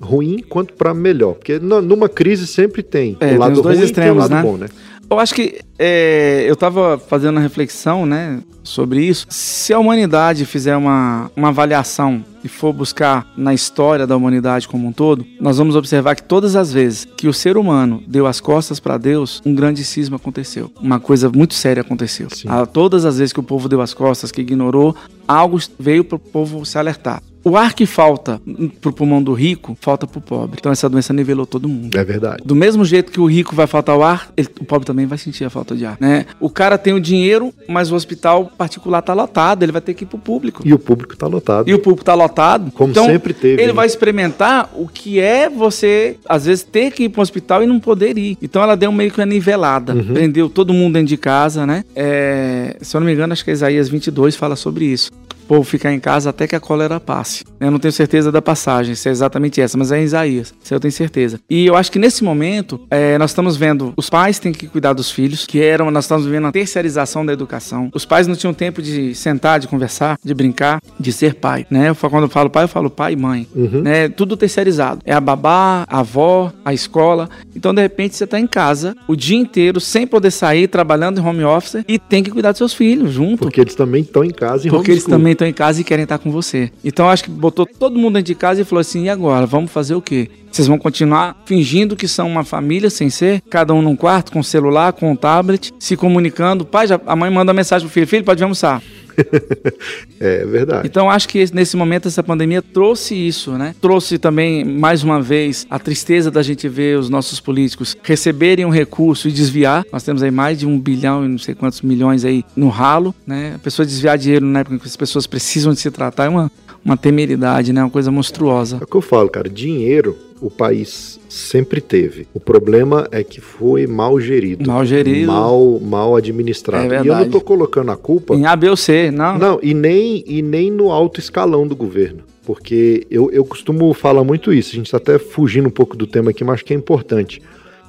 ruim quanto pra melhor? Porque numa crise sempre tem É, o tem lado dois ruim e extremos, tem o lado né? bom, né? Eu acho que é, eu estava fazendo uma reflexão, né, sobre isso. Se a humanidade fizer uma, uma avaliação e for buscar na história da humanidade como um todo, nós vamos observar que todas as vezes que o ser humano deu as costas para Deus, um grande cisma aconteceu. Uma coisa muito séria aconteceu. Ah, todas as vezes que o povo deu as costas, que ignorou, algo veio para o povo se alertar. O ar que falta pro pulmão do rico, falta pro pobre. Então essa doença nivelou todo mundo. É verdade. Do mesmo jeito que o rico vai faltar o ar, ele- o pobre também vai sentir a falta de ar, né? O cara tem o dinheiro, mas o hospital particular tá lotado, ele vai ter que ir pro público. E o público tá lotado. E o público tá lotado. Como então, sempre teve, Ele né? vai experimentar o que é você, às vezes, ter que ir pro hospital e não poder ir. Então ela deu meio que uma nivelada. Uhum. Prendeu todo mundo dentro de casa, né? É, se eu não me engano, acho que Isaías 22 fala sobre isso. Povo ficar em casa até que a cólera passe. Eu não tenho certeza da passagem, se é exatamente essa, mas é em Isaías. Isso eu tenho certeza. E eu acho que nesse momento, é, nós estamos vendo os pais têm que cuidar dos filhos, que eram, nós estamos vendo a terceirização da educação. Os pais não tinham tempo de sentar, de conversar, de brincar, de ser pai, né? Eu Quando eu falo pai, eu falo pai e mãe, Uhum. né? Tudo terceirizado. É a babá, a avó, a escola. Então, de repente, você está em casa o dia inteiro, sem poder sair, trabalhando em home office e tem que cuidar dos seus filhos junto. Porque eles também estão em casa em Porque eles também estão em casa e querem estar com você. Então acho que botou todo mundo dentro de casa e falou assim: e agora? Vamos fazer o quê? Vocês vão continuar fingindo que são uma família sem ser? Cada um num quarto, com celular, com tablet, se comunicando. Pai, já, a mãe manda mensagem pro filho: filho, pode almoçar. É verdade. Então acho que esse- nesse momento essa pandemia trouxe isso, né? Trouxe também mais uma vez a tristeza da gente ver os nossos políticos receberem um recurso e desviar. Nós temos aí mais de um bilhão e não sei quantos milhões aí no ralo, né? A pessoa desviar dinheiro na época em que as pessoas precisam de se tratar é uma, uma temeridade, né? Uma coisa monstruosa. É o que eu falo, cara. Dinheiro o país sempre teve. O problema é que foi mal gerido. Mal gerido. Mal, mal administrado. É e eu não tô colocando a culpa. Em A, B ou C, não. Não, e nem, e nem no alto escalão do governo. Porque eu, eu costumo falar muito isso. A gente está até fugindo um pouco do tema aqui, mas acho que é importante.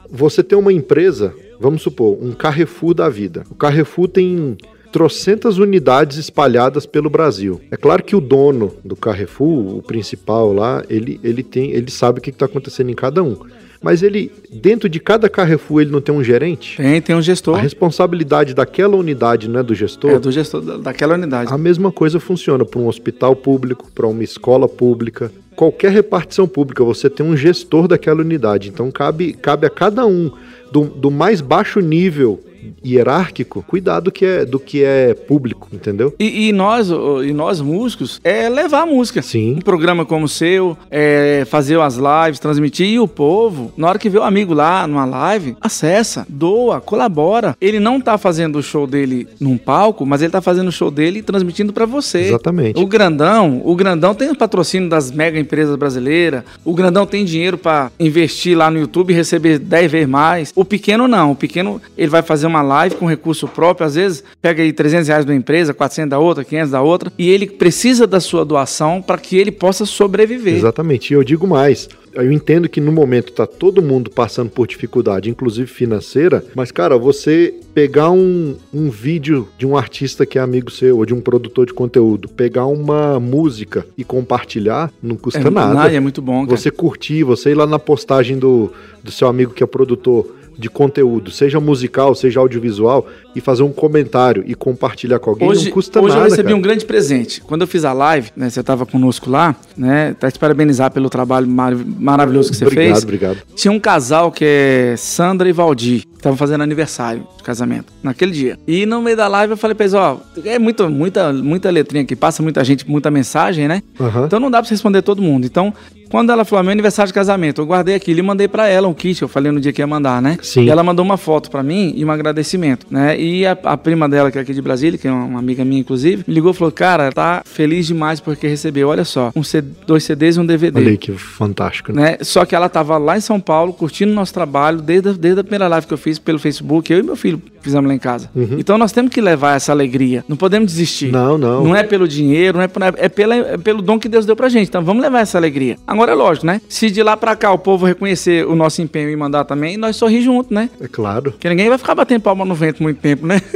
Você tem uma empresa, vamos supor, um Carrefour da vida. O Carrefour tem trocentas unidades espalhadas pelo Brasil. É claro que o dono do Carrefour, o principal lá, ele, ele tem, ele sabe o que está acontecendo em cada um. Mas ele, dentro de cada Carrefour, ele não tem um gerente? Tem, tem um gestor. A responsabilidade daquela unidade não é do gestor? É do gestor da- daquela unidade. A mesma coisa funciona para um hospital público, para uma escola pública. Qualquer repartição pública, você tem um gestor daquela unidade. Então cabe, cabe a cada um, do, do mais baixo nível hierárquico, cuidar do que é, do que é público, entendeu? E, e nós, e nós músicos, é levar a música. Sim. Um programa como o seu, é fazer as lives, transmitir. E o povo, na hora que vê o amigo lá numa live, acessa, doa, colabora. Ele não tá fazendo o show dele num palco, mas ele tá fazendo o show dele e transmitindo pra você. Exatamente. O grandão, o grandão tem o patrocínio das mega empresas brasileiras. O grandão tem dinheiro pra investir lá no YouTube e receber 10 vezes mais. O pequeno não. O pequeno, ele vai fazer uma live com recurso próprio. Às vezes, pega aí 300 reais de uma empresa, 400 da outra, 500 da outra. E ele precisa da sua doação para que ele possa sobreviver. Exatamente. E eu digo mais. Eu entendo que no momento tá todo mundo passando por dificuldade, inclusive financeira, mas, cara, você pegar um, um vídeo de um artista que é amigo seu, ou de um produtor de conteúdo, pegar uma música e compartilhar, não custa é, nada. Ah, é muito bom, cara. Você curtir, você ir lá na postagem do, do seu amigo que é produtor de conteúdo, seja musical, seja audiovisual, e fazer um comentário e compartilhar com alguém, Hoje, não custa hoje nada. eu recebi cara. um grande presente. Quando eu fiz a live, né, você estava conosco lá, né? Tá te parabenizar pelo trabalho mar- maravilhoso que você Obrigado, fez. obrigado. Tinha um casal que é Sandra e Valdir, que estavam fazendo aniversário de casamento, naquele dia. E no meio da live eu falei pra eles, ó, é muito, muita, muita letrinha aqui, passa muita gente, muita mensagem, né? Aham. Então não dá pra você responder todo mundo. Então, quando ela falou, "Ah, meu aniversário de casamento, eu guardei aquilo e mandei pra ela um kit, eu falei no dia que ia mandar, né? Sim. E ela mandou uma foto pra mim e um agradecimento, né? E a, a prima dela, que é aqui de Brasília, que é uma amiga minha, inclusive, me ligou e falou, cara, tá feliz demais porque recebeu, olha só, um C- dois CDs e um DVD. Olha aí que fantástico, né? Né? Só que ela tava lá em São Paulo, curtindo nosso trabalho, desde desde a primeira live que eu fiz pelo Facebook, eu e meu filho fizemos lá em casa. Então nós temos que levar essa alegria. Não podemos desistir. Não, não. Não é pelo dinheiro, não é, é, pela, é pelo dom que Deus deu pra gente. Então vamos levar essa alegria. Agora é lógico, né? Se de lá pra cá o povo reconhecer o nosso empenho e mandar também, nós sorrir junto, né? É claro. Porque ninguém vai ficar batendo palma no vento muito tempo, né?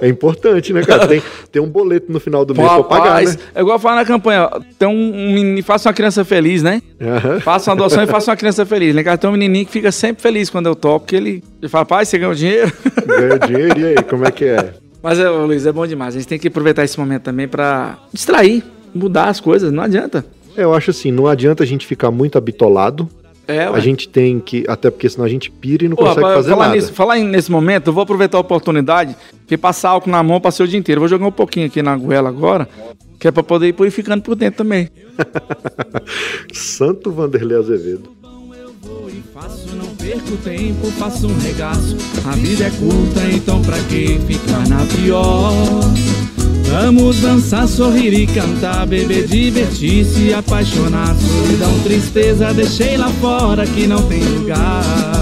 É importante, né, cara? Tem, tem um boleto no final do mês pra pagar, né? é igual eu falo na campanha, tem um, menino, faça uma criança feliz, né? Aham. Faça uma adoção e faça uma criança feliz. Casa tem um menininho que fica sempre feliz quando eu toco, que ele, ele fala, pai, você ganhou dinheiro? Ganha dinheiro, e aí, como é que é? Mas, ô, Luiz, é bom demais. A gente tem que aproveitar esse momento também pra distrair, mudar as coisas, não adianta. Eu acho assim, não adianta a gente ficar muito habitolado. É, A ué. gente tem que, até porque senão a gente pira e não Pô, consegue fazer falar nada. Nisso, falar nesse momento, eu vou aproveitar a oportunidade de passar álcool na mão, passei o dia inteiro. Eu Vou jogar um pouquinho aqui na goela agora, que é pra poder ir purificando por dentro também. Santo Vanderlei Azevedo. Vou e faço, não perco tempo, faço um regaço. A vida é curta, então pra que ficar na pior? Vamos dançar, sorrir e cantar, beber, divertir-se, apaixonar. Solidão, tristeza, deixei lá fora que não tem lugar.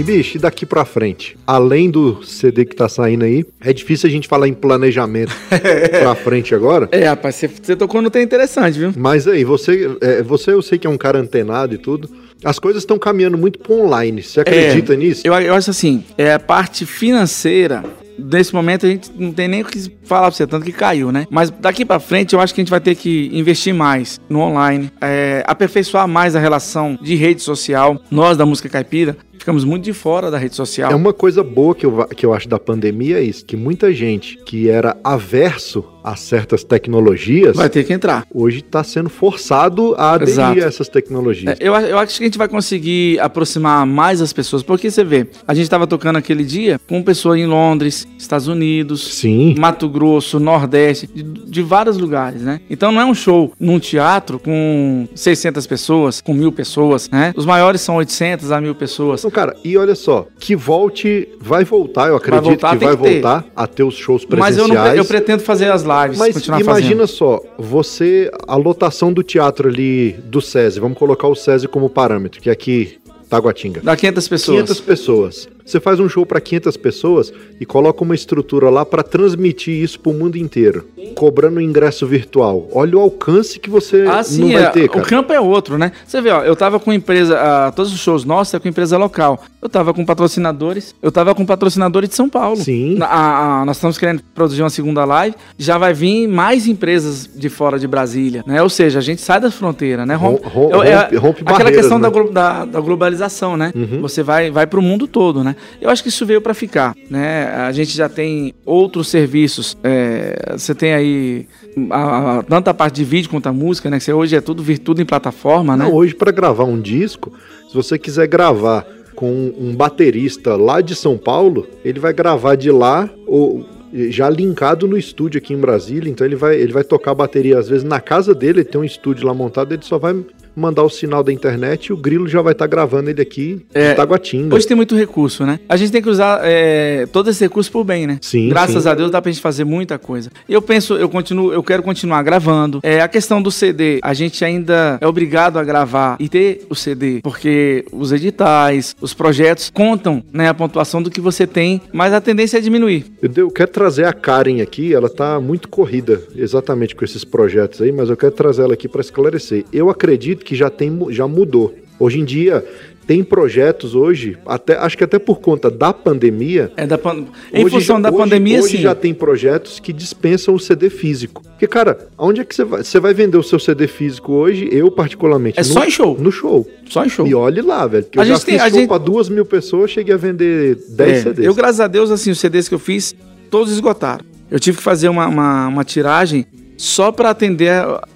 E, bicho, e daqui pra frente? Além do CD que tá saindo aí, é difícil a gente falar em planejamento pra frente agora. É, rapaz, você, você tocou no tem interessante, viu? Mas aí, você, é, você eu sei que é um cara antenado e tudo. As coisas estão caminhando muito pro online. Você acredita É, nisso? Eu, eu acho assim, é a parte financeira. Nesse momento a gente não tem nem o que falar pra você, tanto que caiu, né? Mas daqui pra frente eu acho que a gente vai ter que investir mais no online, é, aperfeiçoar mais a relação de rede social. Nós da música caipira ficamos muito de fora da rede social. É uma coisa boa que eu, que eu acho da pandemia é isso, que muita gente que era averso a certas tecnologias, Vai ter que entrar. hoje está sendo forçado a aderir Exato. a essas tecnologias. É, eu, eu acho que a gente vai conseguir aproximar mais as pessoas, porque você vê, a gente estava tocando aquele dia com pessoa em Londres, Estados Unidos, Sim. Mato Grosso, Nordeste, de, de vários lugares, né? Então não é um show num teatro com 600 pessoas, com mil pessoas, né? Os maiores são 800 a mil pessoas. Então, cara, e olha só, que volte, vai voltar, eu acredito voltar, que vai que ter. voltar a ter os shows Mas eu, presenciais. não, eu pretendo fazer as lives, Mas continuar imagina fazendo. só, você, a lotação do teatro ali do SESI, vamos colocar o SESI como parâmetro, que é aqui, Taguatinga. Dá 500 pessoas. 500 pessoas. Você faz um show para 500 pessoas e coloca uma estrutura lá para transmitir isso pro mundo inteiro, cobrando ingresso virtual. Olha o alcance que você Ah, não vai é, ter, o cara. campo é outro, né? Você vê, ó, eu tava com empresa, ah, todos os shows nossos é com empresa local. Eu tava com patrocinadores, eu tava com patrocinadores de São Paulo. Sim. A- a- nós estamos querendo produzir uma segunda live, já vai vir mais empresas de fora de Brasília, né? Ou seja, a gente sai da fronteira, né? Rom- rom- é- rompe- rompe aquela questão né? da, da, da globalização, né? Você vai, vai pro mundo todo, né? Eu acho que isso veio para ficar, né? A gente já tem outros serviços, é, você tem aí a, a- tanto a parte de vídeo quanto a música, né? Que hoje é tudo virtude em plataforma, né? Não, hoje para gravar um disco, se você quiser gravar com um baterista lá de São Paulo, ele vai gravar de lá ou já linkado no estúdio aqui em Brasília, então ele vai ele vai tocar a bateria às vezes na casa dele, ele tem um estúdio lá montado, ele só vai mandar o sinal da internet e o Grilo já vai estar gravando ele aqui É, em Taguatinga. Hoje tem muito recurso, né? A gente tem que usar é, todo esse recurso pro bem, né? Sim, Graças sim. a Deus dá pra gente fazer muita coisa. Eu penso, eu continuo, eu quero continuar gravando. É, a questão do CD, a gente ainda é obrigado a gravar e ter o CD, porque os editais, os projetos contam, né, a pontuação do que você tem, mas a tendência é diminuir. Eu, eu quero trazer a Karen aqui, ela tá muito corrida exatamente com esses projetos aí, mas eu quero trazer ela aqui para esclarecer. Eu acredito que já tem já mudou. Hoje em dia tem projetos hoje, até acho que até por conta da pandemia, É da pan... Em hoje função já- da hoje- pandemia, hoje sim. já tem projetos que dispensam o CD físico. Porque cara, aonde é que você vai? Você vai vender o seu CD físico hoje? Eu particularmente É no- só em show. No show. Só em show. E olhe lá, velho. Que A eu já gente tem- fiz a show gente- pra duas mil pessoas, cheguei a vender 10 É, CDs. Eu, graças a Deus, assim, os CDs que eu fiz, todos esgotaram. Eu tive que fazer uma, uma, uma tiragem só para atender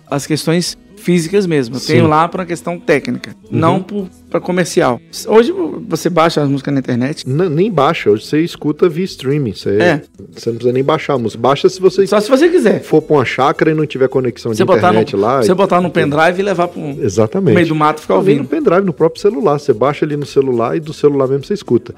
as questões físicas mesmo. Eu Sim. tenho lá por uma questão técnica, não por para comercial. Hoje você baixa as músicas na internet. Nem baixa, hoje você escuta via streaming. Você, É. você não precisa nem baixar a música. Baixa se você Só se você quiser. for pra uma chácara e não tiver conexão de Você no, internet lá. você e- botar no pendrive e levar para no Exatamente. meio do mato ficar Não, nem no ouvindo. pendrive, no próprio celular. Você baixa ali no celular e do celular mesmo você escuta.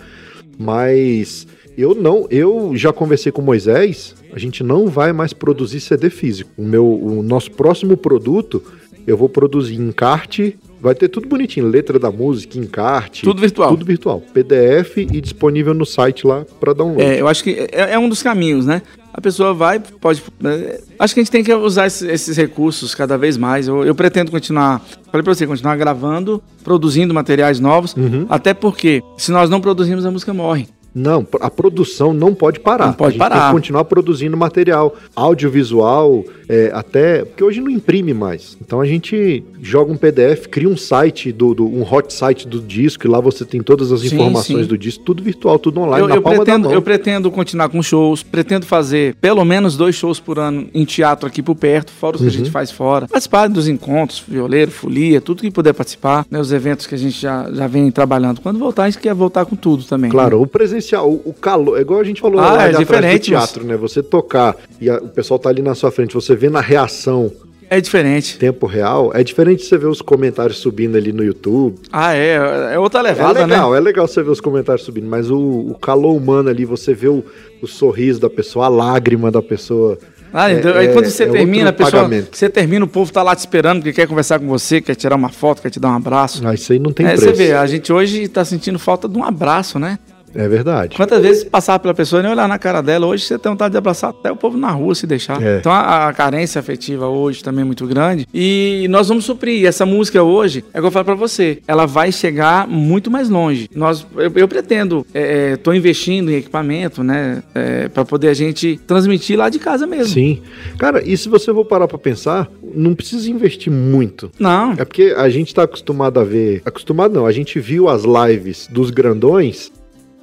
Mas eu não, eu já conversei com o Moisés, a gente não vai mais produzir CD físico. O meu, o nosso próximo produto eu vou produzir encarte, vai ter tudo bonitinho, letra da música, encarte, Tudo virtual. tudo virtual, PDF e disponível no site lá para download. É, eu acho que é, é um dos caminhos, né? A pessoa vai, pode. é, acho que a gente tem que usar esses, esses recursos cada vez mais. Eu, eu pretendo continuar. Falei pra você, continuar gravando, produzindo materiais novos. Uhum. Até porque, se nós não produzirmos, a música morre. Não, a produção não pode parar. Não pode gente Tem parar. que continuar produzindo material audiovisual, é, até. Porque hoje não imprime mais. Então a gente joga um PDF, cria um site, do, do- um hot site do disco, e lá você tem todas as Sim, informações sim. do disco, tudo virtual, tudo online, Eu, na eu palma pretendo, da mão. eu pretendo continuar com shows, pretendo fazer pelo menos dois shows por ano em teatro aqui por perto, fora os que a Uhum. gente faz fora. Participar dos encontros, violeiro, folia, tudo que puder participar, né, os eventos que a gente já, já vem trabalhando. Quando voltar, a gente quer voltar com tudo também. Claro, o presencial, o, o calor, é igual a gente falou Ah, lá é diferente, teatro, né? Você tocar e a- o pessoal tá ali na sua frente, você vê na reação É diferente. tempo real, é diferente você ver os comentários subindo ali no YouTube. Ah, é. É outra É levada, legal, né? é legal você ver os comentários subindo, mas o, o calor humano ali, você vê o, o sorriso da pessoa, a lágrima da pessoa. Ah, É- então, aí é- quando você é termina, a outro pessoa. pagamento. Você termina, o povo tá lá te esperando, porque quer conversar com você, quer tirar uma foto, quer te dar um abraço. Ah, isso aí não tem É, preço. você vê, a gente hoje tá sentindo falta de um abraço, né? É verdade. Quantas vezes passar pela pessoa e nem olhar na cara dela, hoje você tem vontade de abraçar até o povo na rua se deixar. É. Então a, a carência afetiva hoje também é muito grande. E nós vamos suprir. E essa música hoje, é o que eu falo pra você, ela vai chegar muito mais longe. Nós, eu, eu pretendo, é, é, tô investindo em equipamento, né? É, para poder a gente transmitir lá de casa mesmo. Sim. Cara, e se você for parar pra pensar, não precisa investir muito. Não, É porque a gente tá acostumado a ver. Acostumado não, a gente viu as lives dos grandões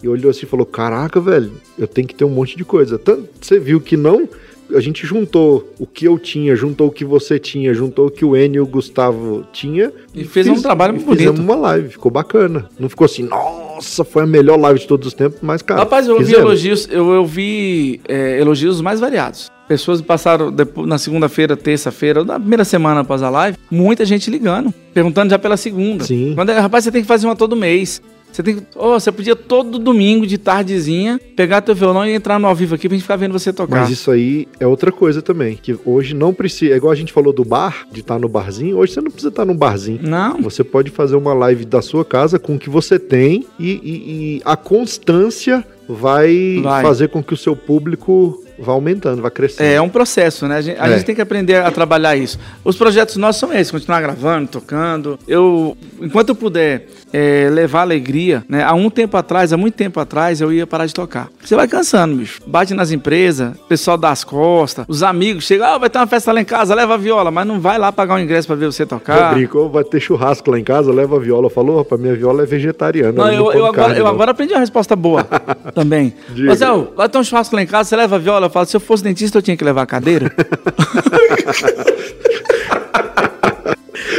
e olhou assim e falou: Caraca, velho, eu tenho que ter um monte de coisa. Tanto você viu que não. A gente juntou o que eu tinha, juntou o que você tinha, juntou o que o Enio e o Gustavo tinha. E fez um trabalho e bonito. Fizemos uma live, ficou bacana. Não ficou assim, nossa, foi a melhor live de todos os tempos, mas, cara. Rapaz, eu ouvi elogios, eu ouvi é, elogios mais variados. Pessoas passaram depois, na segunda-feira, terça-feira, ou na primeira semana após a live, muita gente ligando, perguntando já pela segunda. Sim. Quando é, rapaz, você tem que fazer uma todo mês. Você tem que, oh, você podia todo domingo de tardezinha pegar teu violão e entrar no ao vivo aqui pra gente ficar vendo você tocar. Mas isso aí é outra coisa também, que hoje não precisa. É igual a gente falou do bar, de estar no barzinho, hoje você não precisa estar num barzinho. Não, Você pode fazer uma live da sua casa com o que você tem e, e- e a constância vai, Vai. fazer com que o seu público vá aumentando, vá crescendo. É, é um processo, né? A, gente, a É. gente tem que aprender a trabalhar isso. Os projetos nossos são esses, continuar gravando, tocando. Eu, enquanto eu puder é, levar alegria, né? Há um tempo atrás, há muito tempo atrás, eu ia parar de tocar. Você vai cansando, bicho. Bate nas empresas, o pessoal dá as costas, os amigos chegam, ah, vai ter uma festa lá em casa, leva a viola, mas não vai lá pagar o ingresso pra ver você Eu tocar. brinco, "Ô, vai ter churrasco lá em casa, leva a viola. Falou, rapaz, minha viola é vegetariana. Não, eu, eu agora, carne, eu não." agora aprendi uma resposta boa também. Diga. Mas, ó, vai ter um churrasco lá em casa, você leva a viola? Eu falo, se eu fosse dentista, eu tinha que levar a cadeira?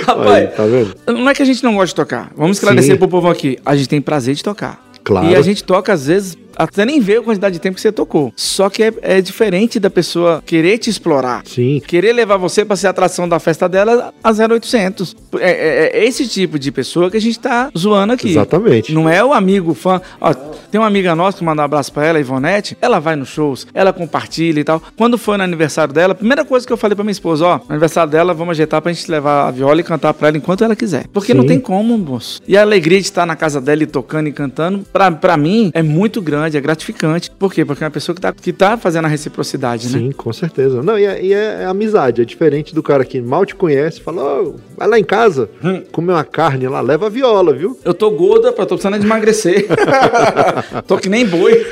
Rapaz, tá vendo? não é que a gente não gosta de tocar. Vamos esclarecer Sim. pro povo aqui. A gente tem prazer de tocar. Claro. E a gente toca, às vezes, até nem vê a quantidade de tempo que você tocou. Só que é, é diferente da pessoa querer te explorar. Sim, Querer levar você pra ser a atração da festa dela a 0800. É, é- é esse tipo de pessoa que a gente tá zoando aqui. exatamente. Não é o amigo fã. Ó, tem uma amiga nossa que manda um abraço pra ela, Ivonete. Ela vai nos shows, ela compartilha e tal. Quando foi no aniversário dela, a primeira coisa que eu falei pra minha esposa, ó, no aniversário dela, vamos ajeitar pra gente levar a viola e cantar pra ela enquanto ela quiser. Porque Sim. não tem como, moço. E a alegria de estar na casa dela e tocando e cantando, pra, pra mim, é muito grande, é gratificante. Por quê? Porque é uma pessoa que tá, que tá fazendo a reciprocidade, né? Sim, com certeza. Não, e é, e é amizade, é diferente do cara que mal te conhece, fala, "Ô, vai lá em casa, Hum. comer uma carne lá, leva a viola, viu? Eu tô gorda, tô precisando de emagrecer. tô que nem boi.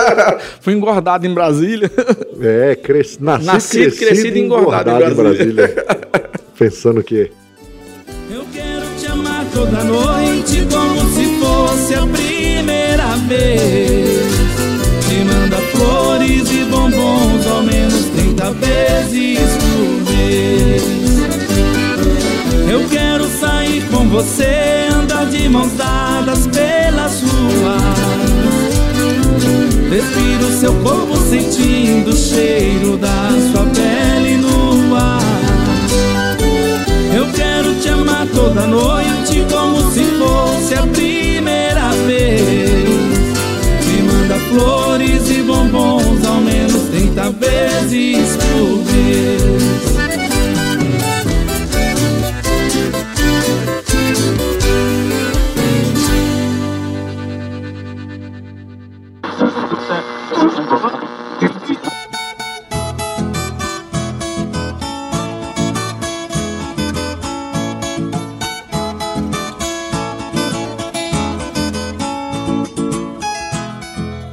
Fui engordado em Brasília. É, cres... nascido, Nascido, crescido e engordado em em Brasília. Pensando que Eu quero te amar toda noite como se fosse a primeira vez. Te manda flores e bombons ao menos 30 vezes por mês. você anda de mãos dadas pelas ruas. Respiro seu corpo sentindo o cheiro da sua pele no ar. Eu quero te amar toda noite como se fosse a primeira flores e bombons ao menos 30 vezes por vez.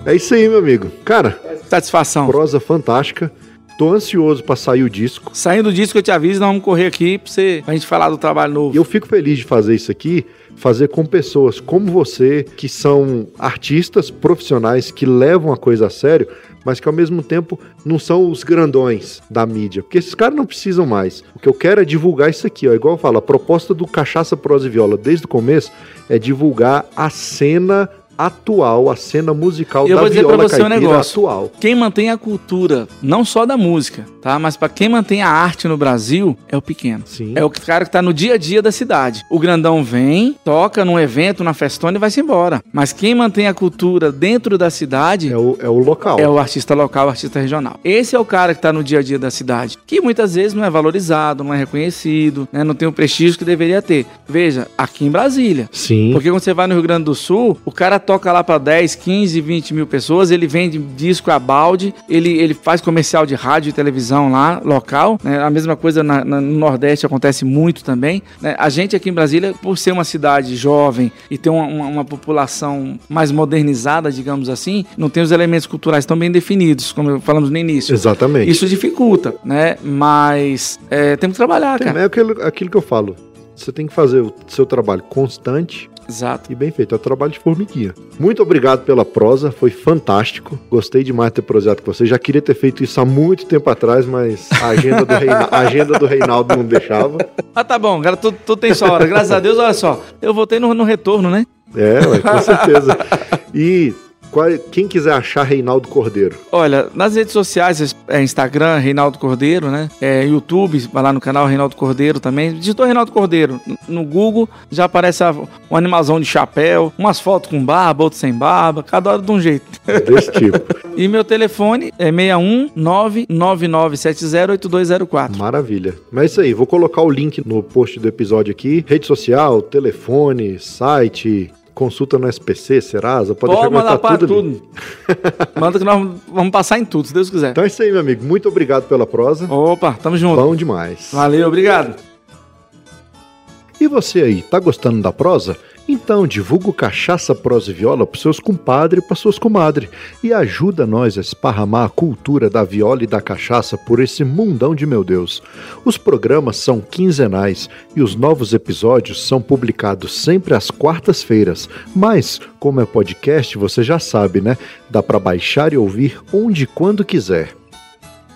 É isso aí, meu amigo. Cara, Satisfação. prosa fantástica. Tô ansioso pra sair o disco. Saindo disso que eu te aviso, nós vamos correr aqui pra, você, pra gente falar do trabalho novo. E eu fico feliz de fazer isso aqui, fazer com pessoas como você, que são artistas profissionais que levam a coisa a sério, mas que ao mesmo tempo não são os grandões da mídia. Porque esses caras não precisam mais. O que eu quero é divulgar isso aqui, ó. Igual eu falo, a proposta do Cachaça Prosa e Viola desde o começo é divulgar a cena atual, a cena musical eu da vou dizer pra viola você um negócio. atual. Quem mantém a cultura, não só da música, tá? Mas pra quem mantém a arte no Brasil, é o pequeno. Sim. É o cara que tá no dia a dia da cidade. O grandão vem, toca num evento, na festona e vai-se embora. Mas quem mantém a cultura dentro da cidade É o, é o local. é o artista local, o artista regional. Esse é o cara que tá no dia a dia da cidade, que muitas vezes não é valorizado, não é reconhecido, né? não tem o prestígio que deveria ter. Veja, aqui em Brasília. Sim. Porque quando você vai no Rio Grande do Sul, o cara toca lá pra 10, 15, 20 mil pessoas, ele vende disco a balde, ele, ele faz comercial de rádio e televisão lá, local. né? A mesma coisa na- na- no Nordeste acontece muito também. né? A gente aqui em Brasília, por ser uma cidade jovem e ter uma, uma- uma população mais modernizada, digamos assim, não tem os elementos culturais tão bem definidos, como falamos no início. Exatamente. Isso dificulta, né? Mas é, temos que trabalhar, cara. É aquilo, aquilo que eu falo. Você tem que fazer o seu trabalho constante Exato. e bem feito. É o trabalho de formiguinha. Muito obrigado pela prosa, foi fantástico. Gostei demais de ter prosado com você. Já queria ter feito isso há muito tempo atrás, mas a agenda do, Reina- a agenda do Reinaldo não deixava. Ah, tá bom, cara, tudo, tudo tem sua hora. Graças a Deus, olha só. Eu voltei no, no retorno, né? É, ué, com certeza. E qual- quem quiser achar Reinaldo Cordeiro, Olha, nas redes sociais, é Instagram, Reinaldo Cordeiro, né? É YouTube, vai lá no canal Reinaldo Cordeiro também. Digitou Reinaldo Cordeiro. No- Google já aparece um animalzão de chapéu, umas fotos com barba, outras sem barba, cada hora de um jeito. é desse tipo. E meu telefone é 61 999708204. Maravilha. Mas é isso aí, vou colocar o link no post do episódio aqui. Rede social, telefone, site, consulta no SPC, Serasa, pode, Pode deixar que tá tudo tudo. Manda que nós vamos passar em tudo, se Deus quiser. Então é isso aí, meu amigo. Muito obrigado pela prosa. Opa, tamo junto. Bom demais. Valeu, obrigado. E você aí, tá gostando da prosa? Então divulga o Cachaça Prosa e Viola pros seus compadres e pras suas comadres e ajuda nós a esparramar a cultura da viola e da cachaça por esse mundão de meu Deus. Os programas são quinzenais e os novos episódios são publicados sempre às quartas-feiras, mas como é podcast, você já sabe, né? Dá para baixar e ouvir onde e quando quiser.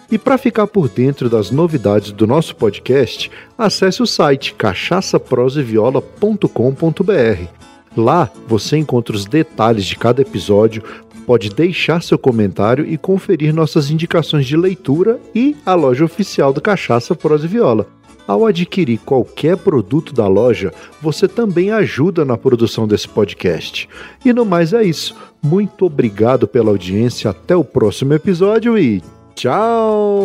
E para ficar por dentro das novidades do nosso podcast, acesse o site cachaçaproseviola.com.br. Lá você encontra os detalhes de cada episódio, pode deixar seu comentário e conferir nossas indicações de leitura e a loja oficial do Cachaça Prosa e Viola. Ao adquirir qualquer produto da loja, você também ajuda na produção desse podcast. E no mais é isso. Muito obrigado pela audiência. Até o próximo episódio e Tchau!